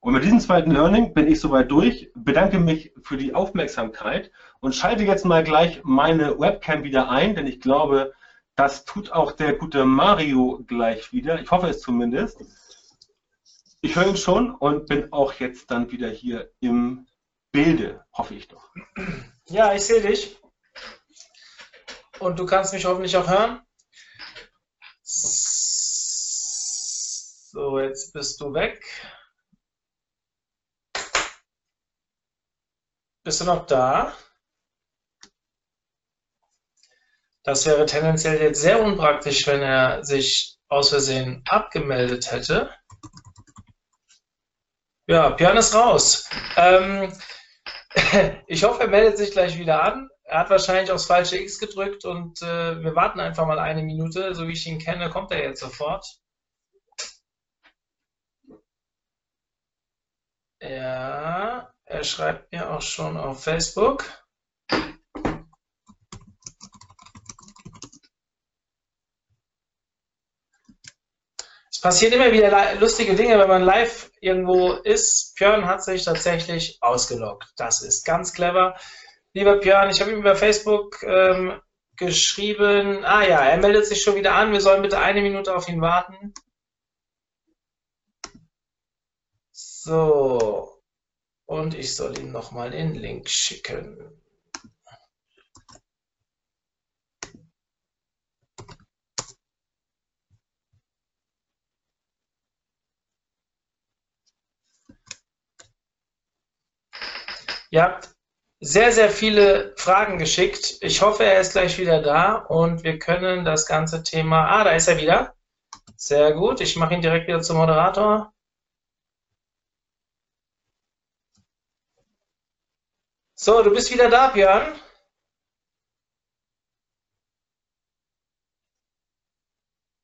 S1: Und mit diesem zweiten Learning bin ich soweit durch, bedanke mich für die Aufmerksamkeit und schalte jetzt mal gleich meine Webcam wieder ein, denn ich glaube, das tut auch der gute Mario gleich wieder. Ich hoffe es zumindest. Ich höre ihn schon und bin auch jetzt dann wieder hier im Bilde, hoffe ich doch.
S2: Ja, ich sehe dich. Und du kannst mich hoffentlich auch hören. So, jetzt bist du weg. Bist du noch da? Das wäre tendenziell jetzt sehr unpraktisch, wenn er sich aus Versehen abgemeldet hätte. Ja, Björn ist raus. Ähm, ich hoffe, er meldet sich gleich wieder an. Er hat wahrscheinlich aufs falsche X gedrückt und äh, wir warten einfach mal eine Minute. So wie ich ihn kenne, kommt er jetzt sofort. Ja. Er schreibt mir auch schon auf Facebook. Passieren immer wieder lustige Dinge, wenn man live irgendwo ist. Björn hat sich tatsächlich ausgeloggt. Das ist ganz clever. Lieber Björn, ich habe ihm über Facebook ähm, geschrieben. Ah ja, er meldet sich schon wieder an. Wir sollen bitte eine Minute auf ihn warten. So und ich soll ihm nochmal den Link schicken. Ihr habt sehr, sehr viele Fragen geschickt. Ich hoffe, er ist gleich wieder da und wir können das ganze Thema... Ah, da ist er wieder. Sehr gut. Ich mache ihn direkt wieder zum Moderator. So, du bist wieder da, Björn.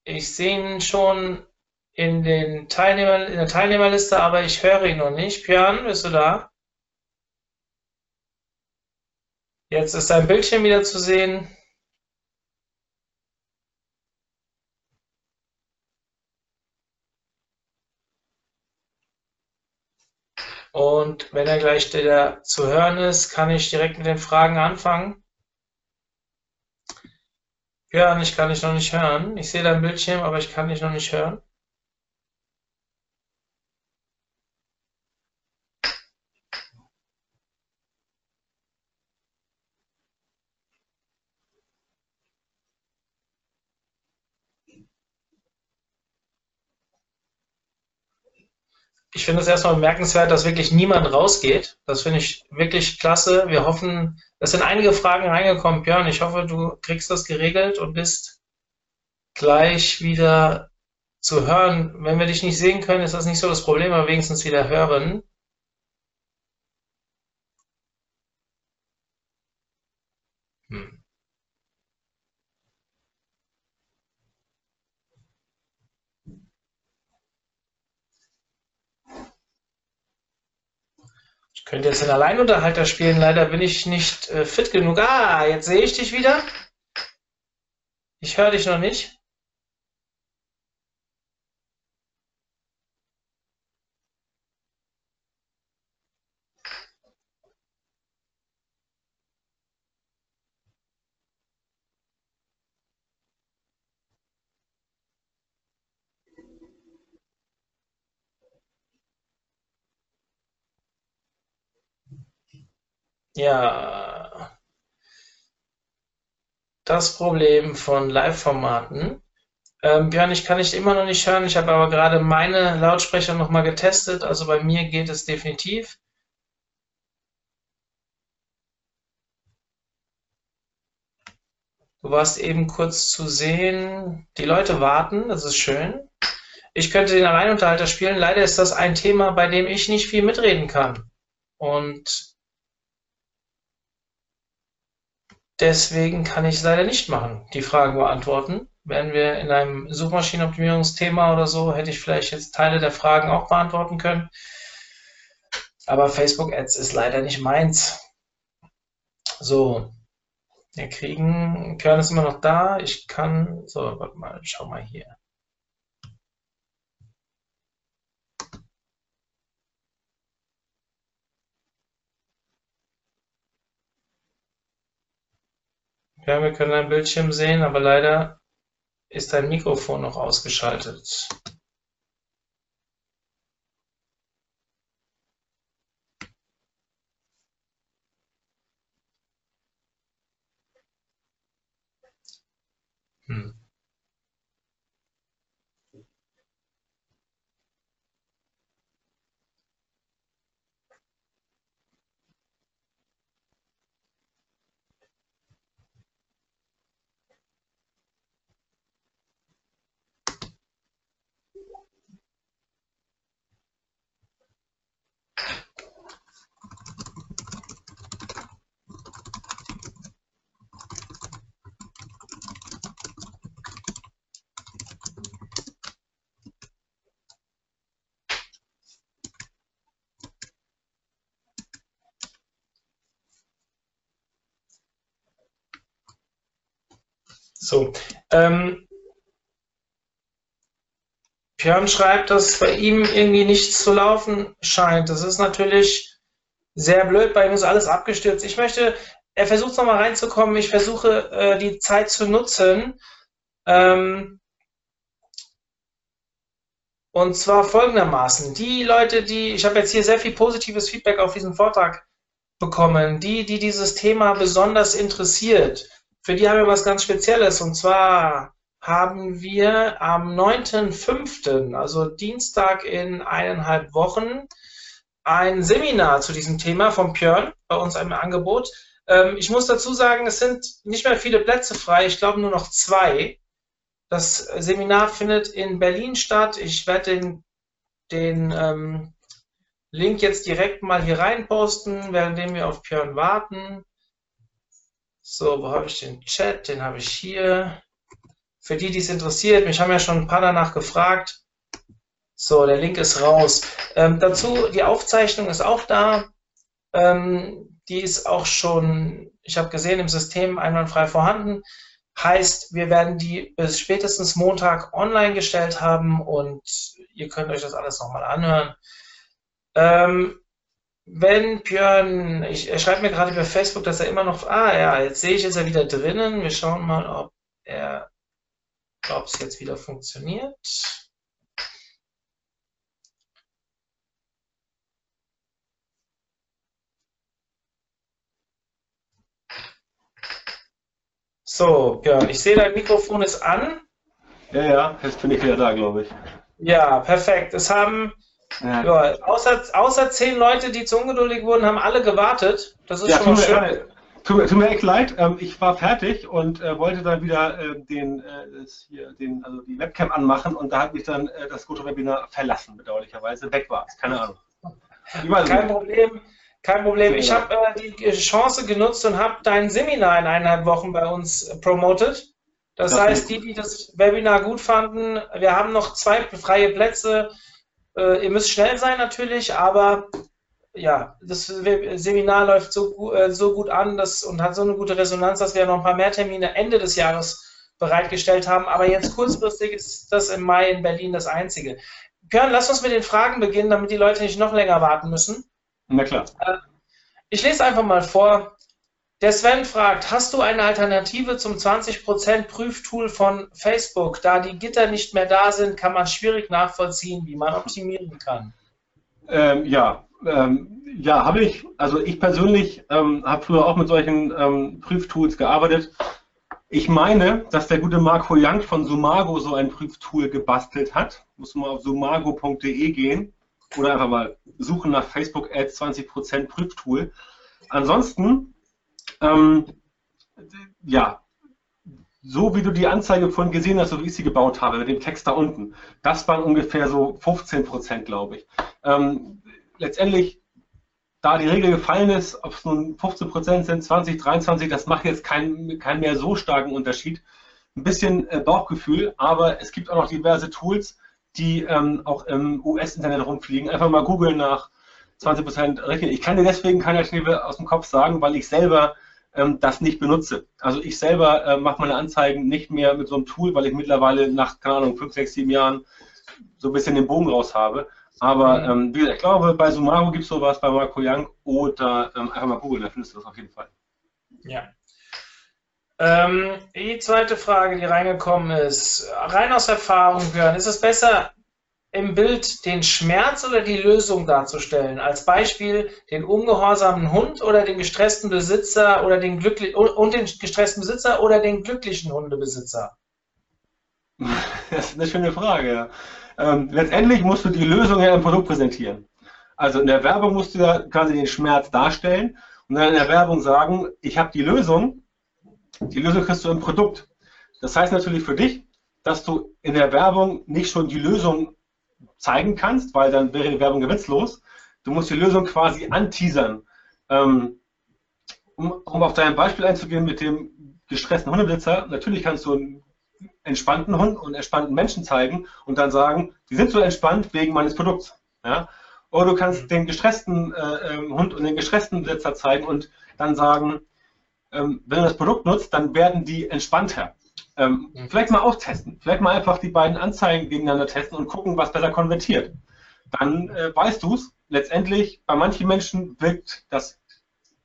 S2: Ich sehe ihn schon in, den Teilnehmer, in der Teilnehmerliste, aber ich höre ihn noch nicht. Björn, bist du da? Jetzt ist dein Bildschirm wieder zu sehen. Und wenn er gleich wieder zu hören ist, kann ich direkt mit den Fragen anfangen. Björn, ich kann dich noch nicht hören. Ich sehe dein Bildschirm, aber ich kann dich noch nicht hören. Ich finde es erstmal bemerkenswert, dass wirklich niemand rausgeht. Das finde ich wirklich klasse. Wir hoffen, es sind einige Fragen reingekommen. Björn, ich hoffe, du kriegst das geregelt und bist gleich wieder zu hören. Wenn wir dich nicht sehen können, ist das nicht so das Problem, aber wenigstens wieder hören. Könnte jetzt einen Alleinunterhalter spielen, leider bin ich nicht äh, fit genug. Ah, jetzt sehe ich dich wieder. Ich höre dich noch nicht. Ja, das Problem von Live-Formaten. Ähm, Björn, ich kann dich immer noch nicht hören. Ich habe aber gerade meine Lautsprecher nochmal getestet. Also bei mir geht es definitiv. Du warst eben kurz zu sehen. Die Leute warten, das ist schön. Ich könnte den Alleinunterhalter spielen. Leider ist das ein Thema, bei dem ich nicht viel mitreden kann. Und deswegen kann ich leider nicht machen, die Fragen beantworten. Wären wir in einem Suchmaschinenoptimierungsthema oder so, hätte ich vielleicht jetzt Teile der Fragen auch beantworten können. Aber Facebook Ads ist leider nicht meins. So, wir kriegen, Kern ist immer noch da. Ich kann, so, warte mal, schau mal hier. Ja, wir können dein Bildschirm sehen, aber leider ist dein Mikrofon noch ausgeschaltet. So. Ähm, Björn schreibt, dass bei ihm irgendwie nichts zu laufen scheint. Das ist natürlich sehr blöd. Bei ihm ist alles abgestürzt. Ich möchte, er versucht nochmal reinzukommen. Ich versuche äh, die Zeit zu nutzen. Ähm, und zwar folgendermaßen. Die Leute, die, ich habe jetzt hier sehr viel positives Feedback auf diesen Vortrag bekommen, die, die dieses Thema besonders interessiert, für die haben wir was ganz Spezielles. Und zwar haben wir am 9.5., also Dienstag in eineinhalb Wochen, ein Seminar zu diesem Thema von Björn bei uns im Angebot. Ähm, ich muss dazu sagen, es sind nicht mehr viele Plätze frei, ich glaube nur noch zwei. Das Seminar findet in Berlin statt. Ich werde den, den ähm, Link jetzt direkt mal hier rein posten, währenddem wir auf Björn warten. So, wo habe ich den Chat? Den habe ich hier. Für die, die es interessiert, mich haben ja schon ein paar danach gefragt. So, der Link ist raus. Ähm, dazu, die Aufzeichnung ist auch da. Ähm, die ist auch schon, ich habe gesehen, im System einwandfrei vorhanden. Heißt, wir werden die bis spätestens Montag online gestellt haben und ihr könnt euch das alles nochmal anhören. Ähm, wenn Björn, ich, er schreibt mir gerade über Facebook, dass er immer noch, ah ja, jetzt sehe ich, ist er wieder drinnen. Wir schauen mal, ob er, ob es jetzt wieder funktioniert. So, Björn, ich sehe, dein Mikrofon ist an.
S1: Ja, ja, jetzt bin ich wieder da, glaube ich.
S2: Ja, perfekt. Es haben ja. ja. außer, außer zehn Leute, die zu ungeduldig wurden, haben alle gewartet. Das ist ja, schon mal schön.
S1: Tut, mir, tut mir echt leid, ähm, ich war fertig und äh, wollte dann wieder äh, den, äh, hier, den, also die Webcam anmachen und da hat mich dann äh, das GoToWebinar verlassen, bedauerlicherweise. Weg war es, keine Ahnung.
S2: Kein Problem. Kein Problem. Ich habe äh, die Chance genutzt und habe dein Seminar in eineinhalb Wochen bei uns äh, promotet. Das, das heißt, die, die das Webinar gut fanden, wir haben noch zwei freie Plätze. Äh, ihr müsst schnell sein natürlich, aber ja, das Seminar läuft so, äh, so gut an dass, und hat so eine gute Resonanz, dass wir noch ein paar mehr Termine Ende des Jahres bereitgestellt haben. Aber jetzt kurzfristig ist das im Mai in Berlin das einzige. Björn, lass uns mit den Fragen beginnen, damit die Leute nicht noch länger warten müssen.
S1: Na klar. Äh,
S2: ich lese einfach mal vor. Der Sven fragt, hast du eine Alternative zum 20% Prüftool von Facebook? Da die Gitter nicht mehr da sind, kann man schwierig nachvollziehen, wie man optimieren kann.
S1: Ähm, ja, Ähm, ja, habe ich. Also ich persönlich ähm, habe früher auch mit solchen ähm, Prüftools gearbeitet. Ich meine, dass der gute Marco Young von Sumago so ein Prüftool gebastelt hat. Muss man auf sumago.de gehen oder einfach mal suchen nach Facebook Ads 20% Prüftool. Ansonsten, ähm, ja, so wie du die Anzeige vorhin gesehen hast, so wie ich sie gebaut habe, mit dem Text da unten, das waren ungefähr so 15 Prozent, glaube ich. Ähm, letztendlich, da die Regel gefallen ist, ob es nun 15 Prozent sind, 20, 23, das macht jetzt keinen kein mehr so starken Unterschied. Ein bisschen äh, Bauchgefühl, aber es gibt auch noch diverse Tools, die ähm, auch im US-Internet rumfliegen. Einfach mal googeln nach 20 Prozent rechnen. Ich kann dir deswegen keine Schneebe aus dem Kopf sagen, weil ich selber ähm, das nicht benutze. Also ich selber äh, mache meine Anzeigen nicht mehr mit so einem Tool, weil ich mittlerweile nach, keine Ahnung, 5, 6, 7 Jahren so ein bisschen den Bogen raus habe. Aber mhm. ähm, wie gesagt, ich glaube, bei Sumago gibt es sowas, bei Marco Young oder ähm, einfach mal googeln, da findest du das auf jeden Fall.
S2: Ja. Ähm, die zweite Frage, die reingekommen ist, rein aus Erfahrung, Björn, ist es besser, im Bild den Schmerz oder die Lösung darzustellen. Als Beispiel den ungehorsamen Hund oder den gestressten Besitzer oder den glücklichen und den gestressten Besitzer oder den glücklichen Hundebesitzer.
S1: Das ist eine schöne Frage. Ähm, letztendlich musst du die Lösung ja im Produkt präsentieren. Also in der Werbung musst du ja quasi den Schmerz darstellen und dann in der Werbung sagen, ich habe die Lösung. Die Lösung kriegst du im Produkt. Das heißt natürlich für dich, dass du in der Werbung nicht schon die Lösung zeigen kannst, weil dann wäre die Werbung gewitzlos. Du musst die Lösung quasi anteasern. Ähm, um, auf dein Beispiel einzugehen mit dem gestressten Hundebesitzer, natürlich kannst du einen entspannten Hund und entspannten Menschen zeigen und dann sagen, die sind so entspannt wegen meines Produkts. Ja? Oder du kannst mhm. den gestressten äh, ähm, Hund und den gestressten Besitzer zeigen und dann sagen, ähm, wenn du das Produkt nutzt, dann werden die entspannter. Ähm, mhm. Vielleicht mal austesten. Vielleicht mal einfach die beiden Anzeigen gegeneinander testen und gucken, was besser konvertiert. Dann äh, weißt du es. Letztendlich, bei manchen Menschen wirkt das,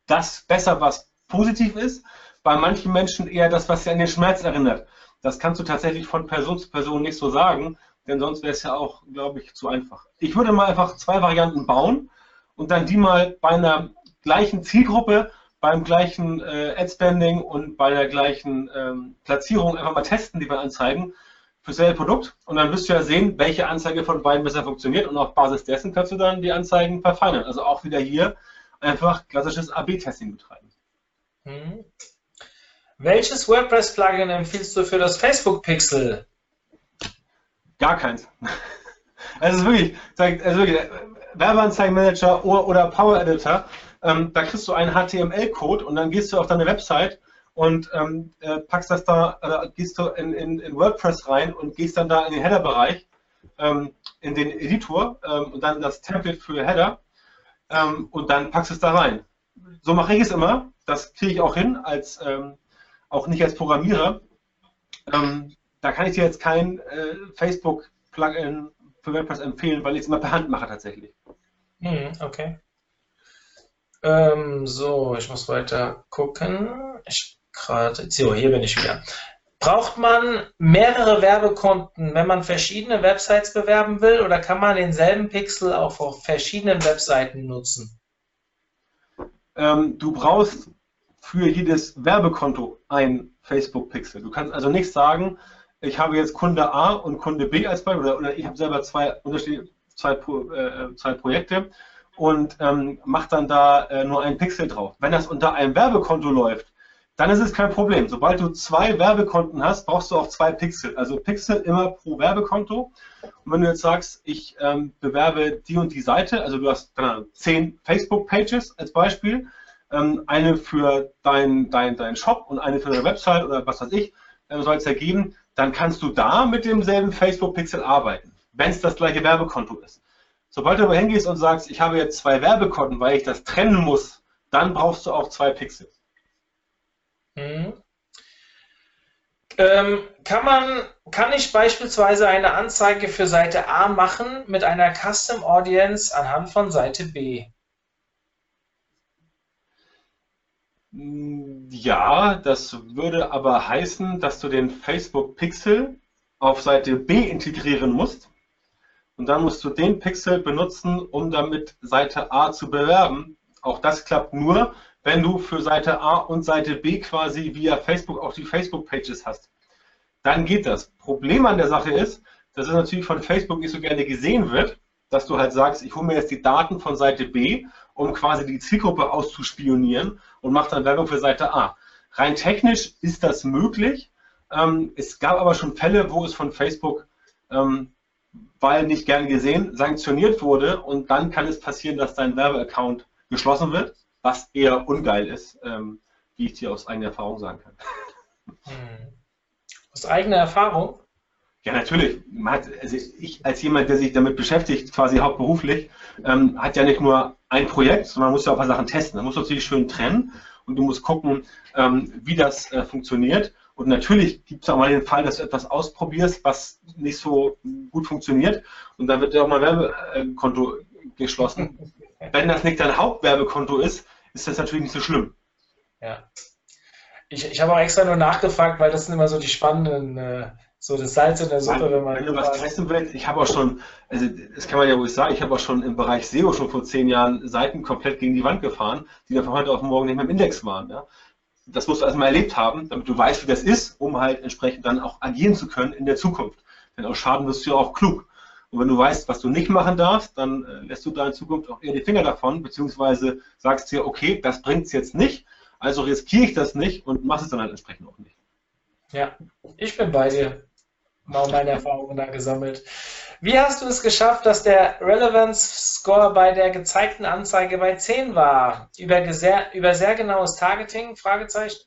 S1: das besser, was positiv ist. Bei manchen Menschen eher das, was sie an den Schmerz erinnert. Das kannst du tatsächlich von Person zu Person nicht so sagen, denn sonst wäre es ja auch, glaube ich, zu einfach. Ich würde mal einfach zwei Varianten bauen und dann die mal bei einer gleichen Zielgruppe beim gleichen äh, Ad-Spending und bei der gleichen ähm, Platzierung einfach mal testen, die wir anzeigen, für selbe Produkt. Und dann wirst du ja sehen, welche Anzeige von beiden besser funktioniert und auf Basis dessen kannst du dann die Anzeigen verfeinern. Also auch wieder hier einfach klassisches AB-Testing betreiben.
S2: Mhm. Welches WordPress-Plugin empfiehlst du für das Facebook-Pixel?
S1: Gar keins. Also wirklich, also wirklich Werbeanzeigenmanager oder Power Editor ähm, da kriegst du einen HTML-Code und dann gehst du auf deine Website und ähm, äh, packst das da, äh, gehst du in, in, in, WordPress rein und gehst dann da in den Header-Bereich, ähm, in den Editor ähm, und dann das Template für Header ähm, und dann packst du es da rein. So mache ich es immer. Das kriege ich auch hin, als ähm, auch nicht als Programmierer. da kann ich dir jetzt kein äh, Facebook-Plugin für WordPress empfehlen, weil ich es immer per Hand mache tatsächlich.
S2: Hm, okay. Ähm, so, ich muss weiter gucken. Ich gerade, so, hier bin ich wieder. Braucht man mehrere Werbekonten, wenn man verschiedene Websites bewerben will, oder kann man denselben Pixel auch auf verschiedenen Webseiten nutzen?
S1: Ähm, du brauchst für jedes Werbekonto ein Facebook-Pixel. Du kannst also nicht sagen, ich habe jetzt Kunde A und Kunde B als Beispiel, oder, oder ich habe selber zwei unterschiedliche zwei, äh, zwei Projekte und ähm, macht dann da äh, nur einen Pixel drauf. Wenn das unter einem Werbekonto läuft, dann ist es kein Problem. Sobald du zwei Werbekonten hast, brauchst du auch zwei Pixel. Also Pixel immer pro Werbekonto. Und wenn du jetzt sagst, ich ähm, bewerbe die und die Seite, also du hast keine zehn Facebook-Pages als Beispiel, ähm, eine für deinen dein, dein Shop und eine für deine Website oder was weiß ich, äh, soll es ergeben, dann kannst du da mit demselben Facebook-Pixel arbeiten, wenn es das gleiche Werbekonto ist. Sobald du aber hingehst und sagst, ich habe jetzt zwei Werbekonten, weil ich das trennen muss, dann brauchst du auch zwei Pixel.
S2: Mhm. Ähm, kann man, kann ich beispielsweise eine Anzeige für Seite A machen mit einer Custom Audience anhand von Seite B?
S1: Ja, das würde aber heißen, dass du den Facebook Pixel auf Seite B integrieren musst und dann musst du den Pixel benutzen, um damit Seite A zu bewerben. Auch das klappt nur, wenn du für Seite A und Seite B quasi via Facebook auch die Facebook-Pages hast. Dann geht das. Problem an der Sache ist, dass es natürlich von Facebook nicht so gerne gesehen wird, dass du halt sagst, ich hole mir jetzt die Daten von Seite B, um quasi die Zielgruppe auszuspionieren und mache dann Werbung für Seite A. Rein technisch ist das möglich. Ähm, es gab aber schon Fälle, wo es von Facebook ähm, weil nicht gern gesehen, sanktioniert wurde und dann kann es passieren, dass dein Werbeaccount geschlossen wird, was eher ungeil ist, ähm, wie ich dir aus eigener Erfahrung sagen kann.
S2: Hm. Aus eigener Erfahrung?
S1: Ja, natürlich. Hat, also ich als jemand, der sich damit beschäftigt, quasi hauptberuflich, ähm, hat ja nicht nur ein Projekt, sondern muss ja auch ein paar Sachen testen. Man muss natürlich schön trennen und du musst gucken, ähm, wie das äh, funktioniert. Und natürlich gibt es auch mal den Fall, dass du etwas ausprobierst, was nicht so gut funktioniert und dann wird dir auch mal Werbekonto geschlossen. Wenn das nicht dein Hauptwerbekonto ist, ist das natürlich nicht so schlimm.
S2: Ja. Ich, ich habe auch extra nur nachgefragt, weil das sind immer so die spannenden, äh, so das Salz in der Suppe,
S1: wenn man. Wenn du was testen willst, ich habe auch schon, also das kann man ja wohl sagen, ich habe auch schon im Bereich SEO schon vor zehn Jahren Seiten komplett gegen die Wand gefahren, die dann von heute auf morgen nicht mehr im Index waren. Ja? das musst du erstmal erlebt haben, damit du weißt, wie das ist, um halt entsprechend dann auch agieren zu können in der Zukunft. Denn aus Schaden wirst du ja auch klug. Und wenn du weißt, was du nicht machen darfst, dann äh, lässt du da in Zukunft auch eher die Finger davon, beziehungsweise sagst dir, okay, das bringt es jetzt nicht, also riskiere ich das nicht und machst es dann halt entsprechend auch nicht.
S2: Ja, ich bin bei dir. Mal meine Erfahrungen da gesammelt. Wie hast du es geschafft, dass der Relevance Score bei der gezeigten Anzeige bei 10 war? Über sehr, über sehr genaues Targeting? Fragezeichen.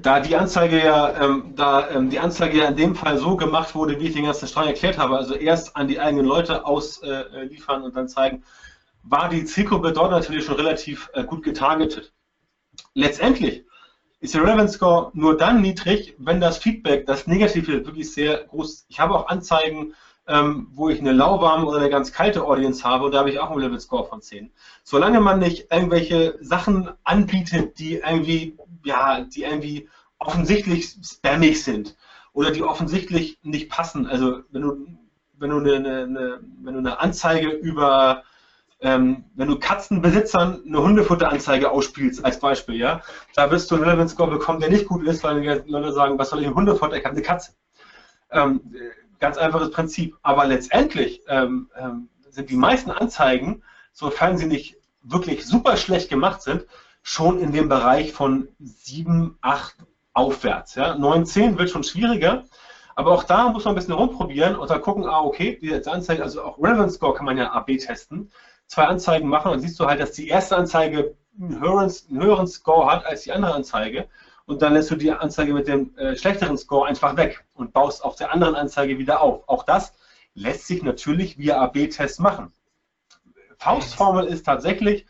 S1: Da die Anzeige ja, ähm, da ähm, die Anzeige ja in dem Fall so gemacht wurde, wie ich den ganzen Strang erklärt habe, also erst an die eigenen Leute ausliefern äh, und dann zeigen, war die Zielgruppe dort natürlich schon relativ äh, gut getargetet. Letztendlich ist der Relevance Score nur dann niedrig, wenn das Feedback, das Negative, wirklich sehr groß ist. Ich habe auch Anzeigen, ähm, wo ich eine lauwarme oder eine ganz kalte Audience habe und da habe ich auch einen Relevance Score von 10. Solange man nicht irgendwelche Sachen anbietet, die irgendwie, ja, die irgendwie offensichtlich spammig sind oder die offensichtlich nicht passen. Also wenn du, wenn du eine, eine, wenn du eine Anzeige über ähm, wenn du Katzenbesitzern eine Hundefutteranzeige ausspielst, als Beispiel, ja, da wirst du einen Relevance Score bekommen, der nicht gut ist, weil die Leute sagen, was soll ich im Hundefutter, ich habe eine Katze. Ähm, ganz einfaches Prinzip. Aber letztendlich ähm, ähm, sind die meisten Anzeigen, sofern sie nicht wirklich super schlecht gemacht sind, schon in dem Bereich von 7, 8 aufwärts. Ja. 9, 10 wird schon schwieriger. Aber auch da muss man ein bisschen rumprobieren und dann gucken, ah, okay, diese Anzeige, also auch Relevance Score kann man ja AB testen zwei Anzeigen machen, dann siehst du halt, dass die erste Anzeige einen höheren, einen höheren Score hat als die andere Anzeige. Und dann lässt du die Anzeige mit dem äh, schlechteren Score einfach weg und baust auf der anderen Anzeige wieder auf. Auch das lässt sich natürlich via AB-Test machen. Faustformel ist tatsächlich,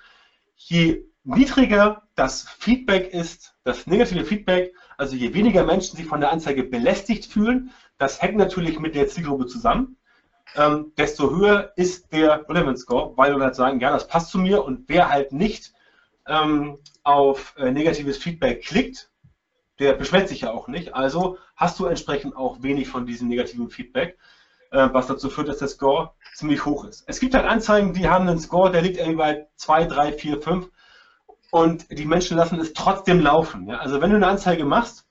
S1: je niedriger das Feedback ist, das negative Feedback, also je weniger Menschen sich von der Anzeige belästigt fühlen, das hängt natürlich mit der Zielgruppe zusammen ähm, desto höher ist der Relevance Score, weil wir halt sagen, ja, das passt zu mir und wer halt nicht ähm, auf äh, negatives Feedback klickt, der beschwert sich ja auch nicht. Also hast du entsprechend auch wenig von diesem negativen Feedback, äh, was dazu führt, dass der Score ziemlich hoch ist. Es gibt halt Anzeigen, die haben einen Score, der liegt irgendwie bei 2, 3, 4, 5 und die Menschen lassen es trotzdem laufen. Ja? Also wenn du eine Anzeige machst,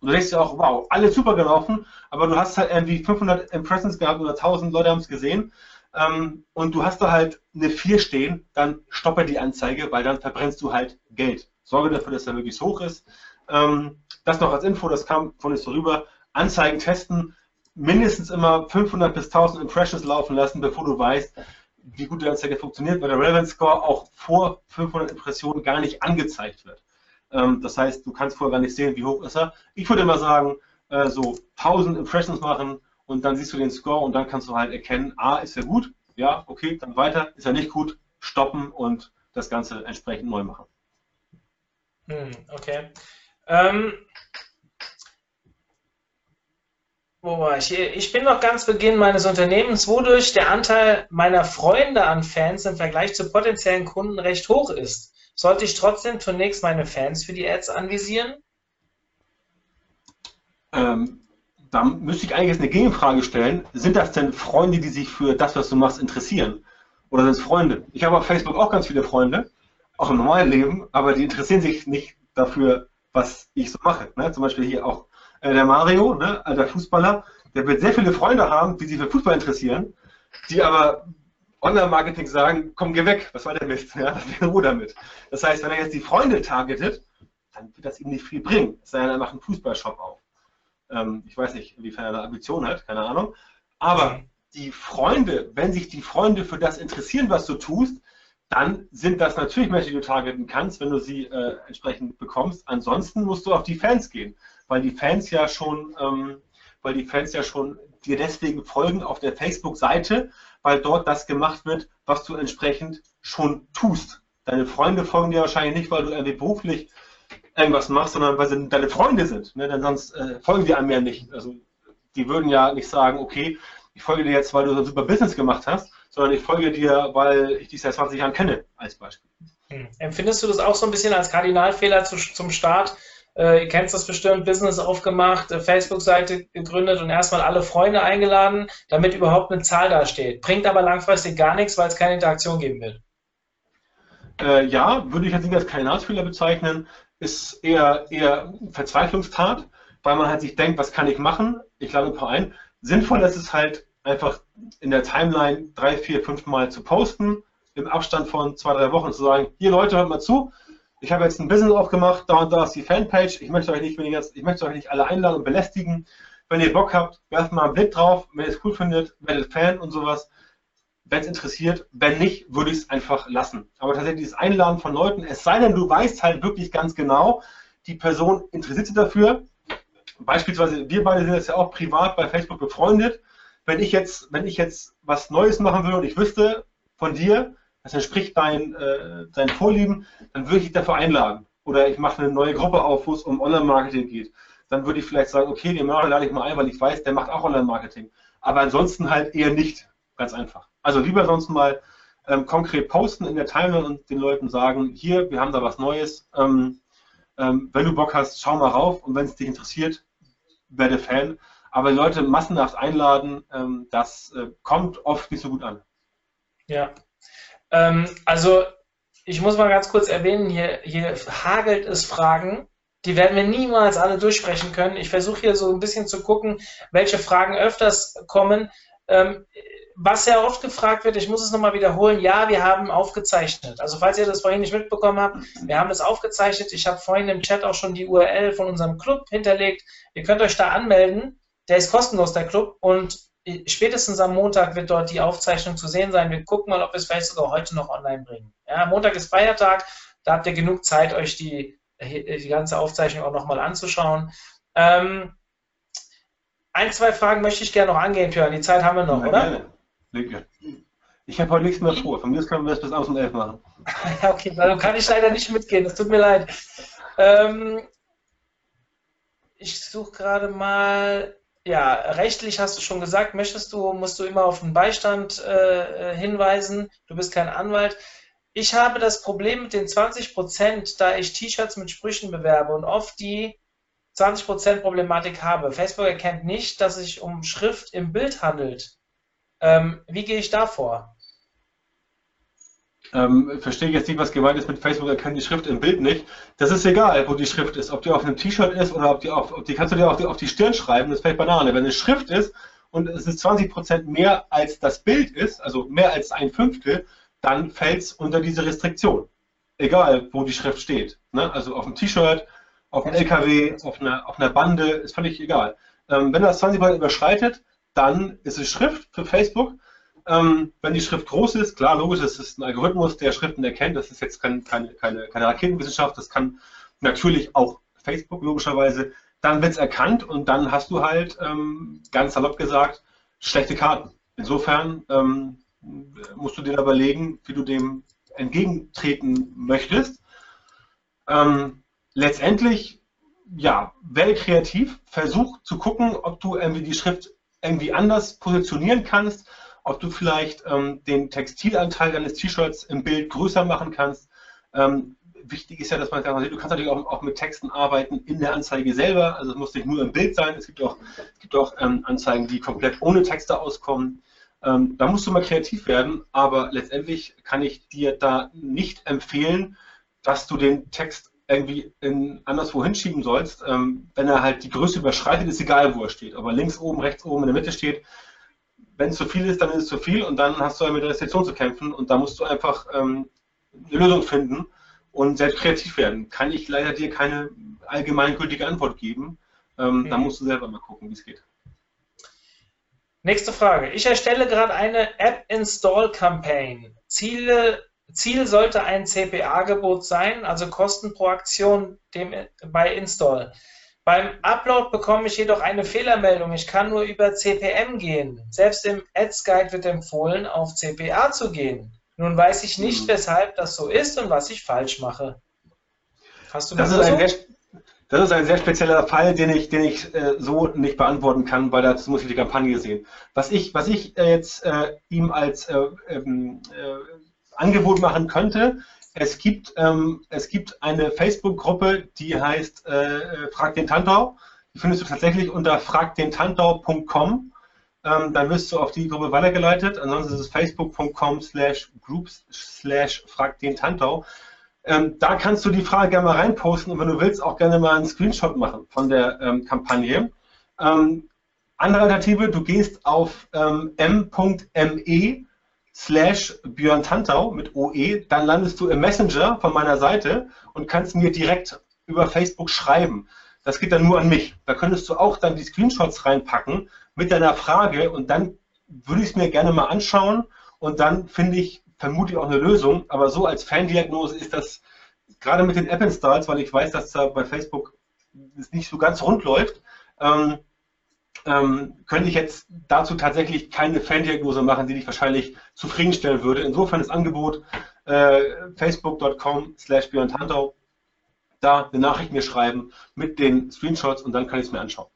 S1: und du denkst dir auch, wow, alles super gelaufen, aber du hast halt irgendwie 500 Impressions gehabt oder 1000 Leute haben es gesehen ähm, und du hast da halt eine 4 stehen, dann stoppe die Anzeige, weil dann verbrennst du halt Geld. Sorge dafür, dass er wirklich hoch ist. Ähm, das noch als Info, das kam von uns so rüber. Anzeigen testen, mindestens immer 500 bis 1000 Impressions laufen lassen, bevor du weißt, wie gut die Anzeige funktioniert, weil der Relevance Score auch vor 500 Impressionen gar nicht angezeigt wird. Ähm, das heißt, du kannst vorher gar nicht sehen, wie hoch ist er. Ich würde immer sagen, äh, so 1000 Impressions machen und dann siehst du den Score und dann kannst du halt erkennen, A, ist er gut? Ja, okay, dann weiter. Ist er nicht gut? Stoppen und das Ganze entsprechend neu machen.
S2: Hm, okay. Ähm, wo war ich? Ich bin noch ganz Beginn meines Unternehmens, wodurch der Anteil meiner Freunde an Fans im Vergleich zu potenziellen Kunden recht hoch ist. Sollte ich trotzdem zunächst meine Fans für die Ads anvisieren?
S1: Ähm, da müsste ich eigentlich jetzt eine Gegenfrage stellen. Sind das denn Freunde, die sich für das, was du machst, interessieren? Oder sind es Freunde? Ich habe auf Facebook auch ganz viele Freunde, auch im normalen Leben, aber die interessieren sich nicht dafür, was ich so mache. Ne? Zum Beispiel hier auch äh, der Mario, ne? alter Fußballer, der wird sehr viele Freunde haben, die sich für Fußball interessieren, die aber Online-Marketing sagen, komm, geh weg, was war der Mist? Ja, das wäre Ruhe damit. Das heißt, wenn er jetzt die Freunde targetet, dann wird das ihm nicht viel bringen. Es sei denn, er macht einen Fußballshop auf. Ähm, ich weiß nicht, inwiefern er eine Ambition hat, keine Ahnung. Aber die Freunde, wenn sich die Freunde für das interessieren, was du tust, dann sind das natürlich Menschen, die du targeten kannst, wenn du sie äh, entsprechend bekommst. Ansonsten musst du auf die Fans gehen, weil die Fans ja schon, ähm, weil die Fans ja schon dir deswegen folgen auf der Facebook-Seite, weil dort das gemacht wird, was du entsprechend schon tust. Deine Freunde folgen dir wahrscheinlich nicht, weil du irgendwie beruflich irgendwas machst, sondern weil sie deine Freunde sind. Ne? Denn sonst äh, folgen die einem ja nicht. Also die würden ja nicht sagen, okay, ich folge dir jetzt, weil du so ein super Business gemacht hast, sondern ich folge dir, weil ich dich seit 20 Jahren kenne, als Beispiel.
S2: Hm. Empfindest du das auch so ein bisschen als Kardinalfehler zu, zum Start? Äh, ihr kennt das bestimmt, Business aufgemacht, äh, Facebook-Seite gegründet und erstmal alle Freunde eingeladen, damit überhaupt eine Zahl da steht. Bringt aber langfristig gar nichts, weil es keine Interaktion geben wird.
S1: Äh, ja, würde ich jetzt nicht als Kardinalsfehler bezeichnen, ist eher, eher Verzweiflungstat, weil man halt sich denkt, was kann ich machen? Ich lade ein paar ein. Sinnvoll ist es halt einfach in der Timeline drei, vier, fünf Mal zu posten, im Abstand von zwei, drei Wochen zu sagen, hier Leute, hört mal zu, ich habe jetzt ein Business aufgemacht, da und da ist die Fanpage, ich möchte euch nicht, wenn ihr jetzt, ich möchte euch nicht alle einladen und belästigen. Wenn ihr Bock habt, werft mal einen Blick drauf, wenn ihr es cool findet, werdet Fan und sowas. Wenn es interessiert, wenn nicht, würde ich es einfach lassen. Aber tatsächlich dieses Einladen von Leuten, es sei denn, du weißt halt wirklich ganz genau, die Person interessiert sich dafür. Beispielsweise, wir beide sind jetzt ja auch privat bei Facebook befreundet. Wenn ich jetzt, wenn ich jetzt was Neues machen würde und ich wüsste von dir, das entspricht dein, äh, deinen Vorlieben, dann würde ich dich dafür einladen. Oder ich mache eine neue Gruppe auf, wo es um Online-Marketing geht. Dann würde ich vielleicht sagen, okay, den Mario lade ich mal ein, weil ich weiß, der macht auch Online-Marketing. Aber ansonsten halt eher nicht. Ganz einfach. Also lieber sonst mal ähm, konkret posten in der Timeline und den Leuten sagen, hier, wir haben da was Neues. Ähm, ähm, wenn du Bock hast, schau mal rauf und wenn es dich interessiert, werde Fan. Aber Leute massenhaft einladen, ähm, das äh, kommt oft nicht so gut an.
S2: Ja, ähm, also, ich muss mal ganz kurz erwähnen, hier, hier hagelt es Fragen. Die werden wir niemals alle durchsprechen können. Ich versuche hier so ein bisschen zu gucken, welche Fragen öfters kommen. Ähm, was sehr oft gefragt wird, ich muss es nochmal wiederholen, ja, wir haben aufgezeichnet. Also falls ihr das vorhin nicht mitbekommen habt, wir haben das aufgezeichnet. Ich habe vorhin im Chat auch schon die URL von unserem Club hinterlegt. Ihr könnt euch da anmelden. Der ist kostenlos, der Club. Und spätestens am Montag wird dort die Aufzeichnung zu sehen sein. Wir gucken mal, ob wir es vielleicht sogar heute noch online bringen. Ja, Montag ist Feiertag, da habt ihr genug Zeit, euch die, die ganze Aufzeichnung auch nochmal anzuschauen. Ähm, ein, zwei Fragen möchte ich gerne noch angehen, Björn. Die Zeit haben wir noch, oder?
S1: Gerne. Ich habe heute nichts mehr vor. Von mir können wir es bis um elf machen.
S2: ja, okay, dann kann ich leider nicht mitgehen. Das tut mir leid. Ähm, ich suche gerade mal ja, rechtlich hast du schon gesagt, möchtest du, musst du immer auf den Beistand äh, hinweisen. Du bist kein Anwalt. Ich habe das Problem mit den 20 Prozent, da ich T-Shirts mit Sprüchen bewerbe und oft die 20 Prozent Problematik habe. Facebook erkennt nicht, dass es sich um Schrift im Bild handelt. Ähm, wie gehe ich da vor?
S1: Ähm, verstehe ich jetzt nicht, was gemeint ist mit Facebook erkennt die Schrift im Bild nicht. Das ist egal, wo die Schrift ist. Ob die auf einem T-Shirt ist oder ob die auf, ob die kannst du dir auf die, auf die Stirn schreiben, das fällt Banane. Wenn eine Schrift ist und es ist 20% mehr als das Bild ist, also mehr als ein Fünftel, dann fällt es unter diese Restriktion. Egal, wo die Schrift steht. Ne? Also auf dem T-Shirt, auf dem LKW, auf einer, auf einer Bande, ist völlig egal. Ähm, wenn das 20% überschreitet, dann ist es Schrift für Facebook ähm, wenn die Schrift groß ist, klar, logisch, es ist ein Algorithmus, der Schriften erkennt. Das ist jetzt kein, keine, keine, keine Raketenwissenschaft, das kann natürlich auch Facebook logischerweise. Dann wird es erkannt und dann hast du halt, ähm, ganz salopp gesagt, schlechte Karten. Insofern ähm, musst du dir überlegen, wie du dem entgegentreten möchtest. Ähm, letztendlich, ja, werde kreativ, versuch zu gucken, ob du irgendwie die Schrift irgendwie anders positionieren kannst ob du vielleicht ähm, den Textilanteil deines T-Shirts im Bild größer machen kannst. Ähm, wichtig ist ja, dass man sagt, du kannst natürlich auch, auch, mit Texten arbeiten in der Anzeige selber. Also es muss nicht nur im Bild sein. Es gibt auch, es gibt auch ähm, Anzeigen, die komplett ohne Texte auskommen. Ähm, da musst du mal kreativ werden, aber letztendlich kann ich dir da nicht empfehlen, dass du den Text irgendwie in, anderswo hinschieben sollst. Ähm, wenn er halt die Größe überschreitet, ist egal, wo er steht. Ob er links oben, rechts oben, in der Mitte steht. Wenn es zu viel ist, dann ist es zu viel und dann hast du mit der Restriktion zu kämpfen und da musst du einfach ähm, eine Lösung finden und selbst kreativ werden. Kann ich leider dir keine allgemeingültige Antwort geben. Ähm, okay. Da musst du selber mal gucken, wie es geht.
S2: Nächste Frage. Ich erstelle gerade eine App Install Campaign. Ziele, Ziel sollte ein CPA-Gebot sein, also Kosten pro Aktion dem, bei Install. Beim Upload bekomme ich jedoch eine Fehlermeldung. Ich kann nur über CPM gehen. Selbst im Ads Guide wird empfohlen, auf CPA zu gehen. Nun weiß ich nicht, weshalb das so ist und was ich falsch mache.
S1: Hast du das, das ist ein sehr, das ist ein sehr spezieller Fall, den ich, den ich äh, so nicht beantworten kann, weil dazu muss ich die Kampagne sehen. Was ich, was ich äh, jetzt äh, ihm als äh, ähm, äh, Angebot machen könnte, es gibt, ähm, es gibt eine Facebook-Gruppe, die heißt äh, Frag den Tantau. Die findest du tatsächlich unter fragdentantau.com. Ähm, dann wirst du auf die Gruppe weitergeleitet. Ansonsten ist es facebook.com slash groups slash frag den Tantau. Ähm, da kannst du die Frage gerne mal reinposten und wenn du willst, auch gerne mal einen Screenshot machen von der ähm, Kampagne. Ähm, andere Alternative, du gehst auf ähm, m.me slash Björn Tantau mit OE, dann landest du im Messenger von meiner Seite und kannst mir direkt über Facebook schreiben. Das geht dann nur an mich. Da könntest du auch dann die Screenshots reinpacken mit deiner Frage und dann würde ich es mir gerne mal anschauen und dann finde ich vermutlich auch eine Lösung, aber so als Fandiagnose ist das gerade mit den App-Installs, weil ich weiß, dass da bei Facebook es nicht so ganz rund läuft, ähm, ähm, könnte ich jetzt dazu tatsächlich keine Fandiagnose machen, die dich wahrscheinlich zufriedenstellen würde. Insofern das Angebot äh, facebook.com slash da eine Nachricht mir schreiben mit den Screenshots und dann kann ich es mir anschauen.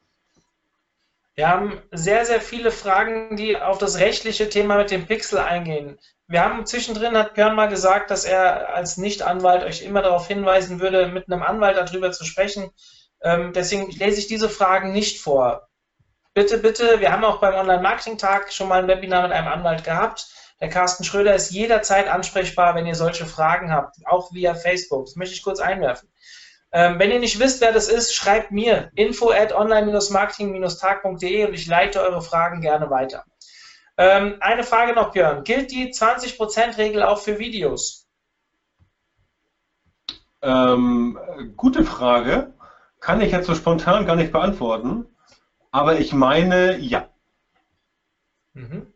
S2: Wir haben sehr, sehr viele Fragen, die auf das rechtliche Thema mit dem Pixel eingehen. Wir haben zwischendrin, hat Björn mal gesagt, dass er als Nicht-Anwalt euch immer darauf hinweisen würde, mit einem Anwalt darüber zu sprechen. Ähm, deswegen lese ich diese Fragen nicht vor. Bitte, bitte, wir haben auch beim Online-Marketing-Tag schon mal ein Webinar mit einem Anwalt gehabt. Der Carsten Schröder ist jederzeit ansprechbar, wenn ihr solche Fragen habt, auch via Facebook. Das möchte ich kurz einwerfen. Ähm, wenn ihr nicht wisst, wer das ist, schreibt mir info at online-marketing-tag.de und ich leite eure Fragen gerne weiter. Ähm, eine Frage noch, Björn. Gilt die 20%-Regel auch für Videos?
S1: Ähm, gute Frage. Kann ich jetzt so spontan gar nicht beantworten. Aber ich meine, ja. Mhm.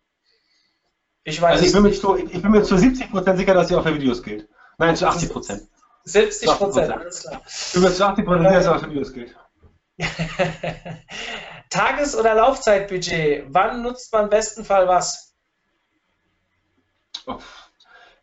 S1: Ich weiß also ich bin, mir zu, ich bin mir zu 70% sicher, dass sie auch für Videos gilt. Nein, zu 80%.
S2: 70 Prozent, alles klar.
S1: Über 80 Prozent, dass es auch für Videos gilt.
S2: Tages- oder Laufzeitbudget, wann nutzt man im besten Fall was?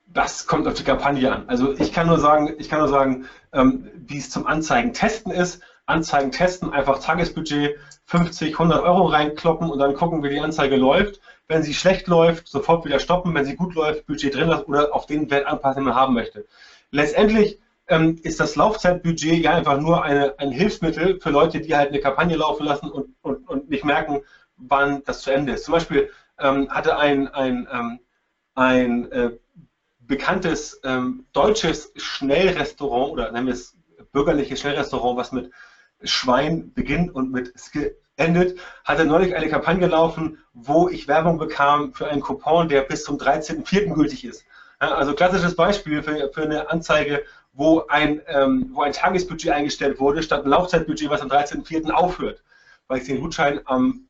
S1: Das kommt auf die Kampagne an. Also ich kann nur sagen, ich kann nur sagen, ähm, wie es zum Anzeigen testen ist. Anzeigen testen, einfach Tagesbudget 50, 100 Euro reinkloppen und dann gucken, wie die Anzeige läuft. Wenn sie schlecht läuft, sofort wieder stoppen. Wenn sie gut läuft, Budget drin lassen oder auf den Wert anpassen, den man haben möchte. Letztendlich ähm, ist das Laufzeitbudget ja einfach nur eine, ein Hilfsmittel für Leute, die halt eine Kampagne laufen lassen und, und, und nicht merken, wann das zu Ende ist. Zum Beispiel ähm, hatte ein, ein, ähm, ein äh, bekanntes ähm, deutsches Schnellrestaurant oder nennen wir es bürgerliches Schnellrestaurant, was mit Schwein beginnt und mit Skill endet, hatte neulich eine Kampagne laufen, wo ich Werbung bekam für einen Coupon, der bis zum 13.04. gültig ist. Ja, also klassisches Beispiel für, für eine Anzeige, wo ein, ähm, wo ein Tagesbudget eingestellt wurde, statt ein Laufzeitbudget, was am 13.04. aufhört, weil ich den Gutschein am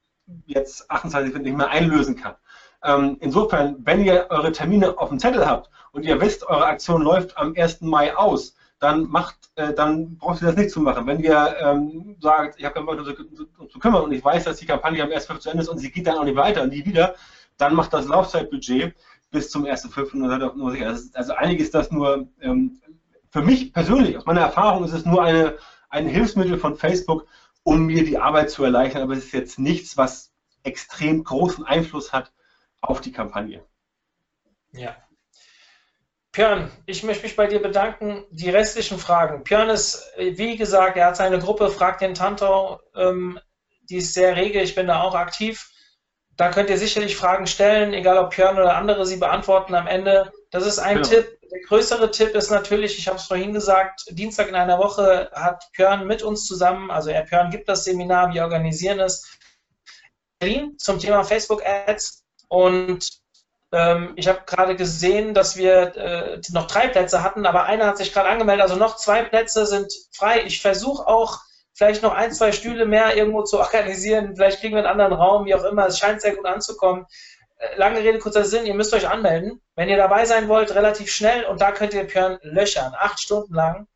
S1: jetzt 28. nicht mehr einlösen kann. Ähm, insofern, wenn ihr eure Termine auf dem Zettel habt und ihr wisst, eure Aktion läuft am 1. Mai aus, dann macht, äh, dann braucht ihr das nicht zu machen. Wenn ihr ähm, sagt, ich habe keinen Bock, um zu kümmern und ich weiß, dass die Kampagne am 1.5. zu Ende ist und sie geht dann auch nicht weiter und nie wieder, dann macht das Laufzeitbudget bis zum 1.5. und seid auch nur sicher. Also, also einiges das nur ähm, für mich persönlich, aus meiner Erfahrung, ist es nur eine, ein Hilfsmittel von Facebook, um mir die Arbeit zu erleichtern, aber es ist jetzt nichts, was extrem großen Einfluss hat auf die Kampagne.
S2: Ja. Björn, ich möchte mich bei dir bedanken. Die restlichen Fragen. Björn ist, wie gesagt, er hat seine Gruppe, fragt den Tantau, ähm, die ist sehr rege, ich bin da auch aktiv. Da könnt ihr sicherlich Fragen stellen, egal ob Björn oder andere sie beantworten am Ende. Das ist ein genau. Tipp. Der größere Tipp ist natürlich, ich habe es vorhin gesagt, Dienstag in einer Woche hat Björn mit uns zusammen, also er Björn gibt das Seminar, wir organisieren es, Berlin zum Thema Facebook Ads und ähm, ich habe gerade gesehen, dass wir äh, noch drei Plätze hatten, aber einer hat sich gerade angemeldet, also noch zwei Plätze sind frei. Ich versuche auch vielleicht noch ein, zwei Stühle mehr irgendwo zu organisieren. Vielleicht kriegen wir einen anderen Raum, wie auch immer. Es scheint sehr gut anzukommen. Äh, lange Rede, kurzer Sinn, ihr müsst euch anmelden. Wenn ihr dabei sein wollt, relativ schnell und da könnt ihr Björn löchern. Acht Stunden lang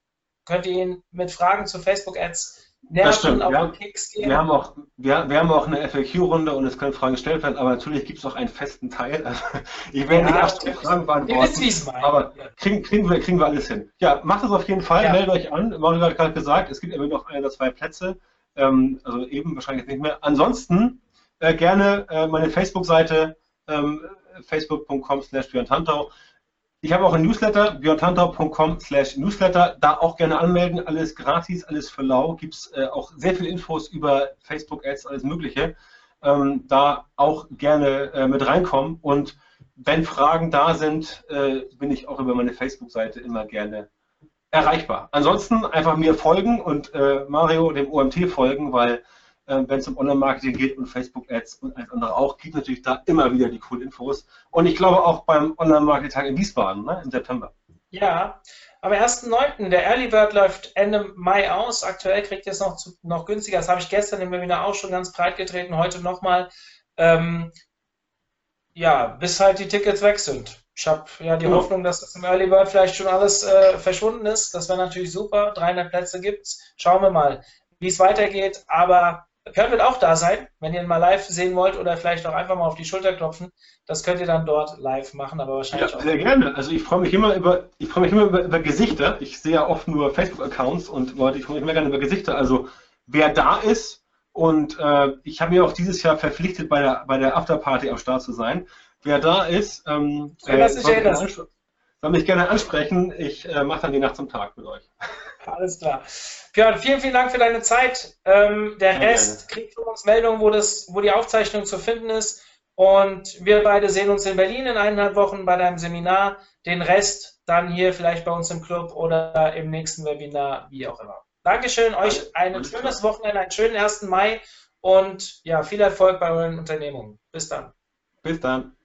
S2: könnt ihr ihn mit Fragen zu Facebook-Ads
S1: das stimmt. Auf ja. Keks gehen. Wir haben auch, wir, wir haben auch eine FAQ-Runde und es können Fragen gestellt werden, aber natürlich gibt es auch einen festen Teil. Also, ich werde ja, nicht acht Fragen beantworten, aber kriegen, kriegen, wir, kriegen wir alles hin. Ja, macht es auf jeden Fall, ja. meldet euch an. Mario hat gerade gesagt, es gibt immer noch ein oder zwei Plätze, ähm, also eben wahrscheinlich nicht mehr. Ansonsten äh, gerne äh, meine Facebook-Seite ähm, facebook.com slash ich habe auch ein Newsletter, björntantau.com slash Newsletter. Da auch gerne anmelden. Alles gratis, alles für lau. Gibt es äh, auch sehr viele Infos über Facebook-Ads, alles Mögliche. Ähm, da auch gerne äh, mit reinkommen. Und wenn Fragen da sind, äh, bin ich auch über meine Facebook-Seite immer gerne erreichbar. Ansonsten einfach mir folgen und äh, Mario dem OMT folgen, weil wenn es um Online-Marketing geht und Facebook-Ads und alles andere auch, gibt natürlich da immer wieder die coolen Infos. Und ich glaube auch beim Online-Marketing in Wiesbaden ne, im September.
S2: Ja, am 1.9. der Early Bird läuft Ende Mai aus. Aktuell kriegt ihr es noch, zu, noch günstiger. Das habe ich gestern im Webinar auch schon ganz breit getreten, heute nochmal. Ähm, ja, bis halt die Tickets weg sind. Ich habe ja die ja. Hoffnung, dass das im Early Bird vielleicht schon alles äh, verschwunden ist. Das wäre natürlich super. 300 Plätze gibt es. Schauen wir mal, wie es weitergeht. Aber Björn wird auch da sein, wenn ihr ihn mal live sehen wollt oder vielleicht auch einfach mal auf die Schulter klopfen. Das könnt ihr dann dort live machen, aber wahrscheinlich
S1: ja, auch. Sehr gerne. Also ich freue mich immer über, ich freue mich immer über, über Gesichter. Ich sehe ja oft nur Facebook-Accounts und Leute, ich freue mich immer gerne über Gesichter. Also wer da ist und äh, ich habe mir auch dieses Jahr verpflichtet, bei der, bei der Afterparty am Start zu sein. Wer da ist, ähm, äh, soll mich gerne ansprechen. Ich äh, mache dann die Nacht zum Tag mit euch.
S2: Alles klar. Björn, vielen, vielen Dank für deine Zeit. Ähm, der ja, Rest gerne. kriegt von uns Meldungen, wo, das, wo die Aufzeichnung zu finden ist. Und wir beide sehen uns in Berlin in eineinhalb Wochen bei deinem Seminar. Den Rest dann hier vielleicht bei uns im Club oder im nächsten Webinar, wie auch immer. Dankeschön, euch ein schönes Wochenende, einen schönen 1. Mai und ja, viel Erfolg bei euren Unternehmungen. Bis dann.
S1: Bis dann.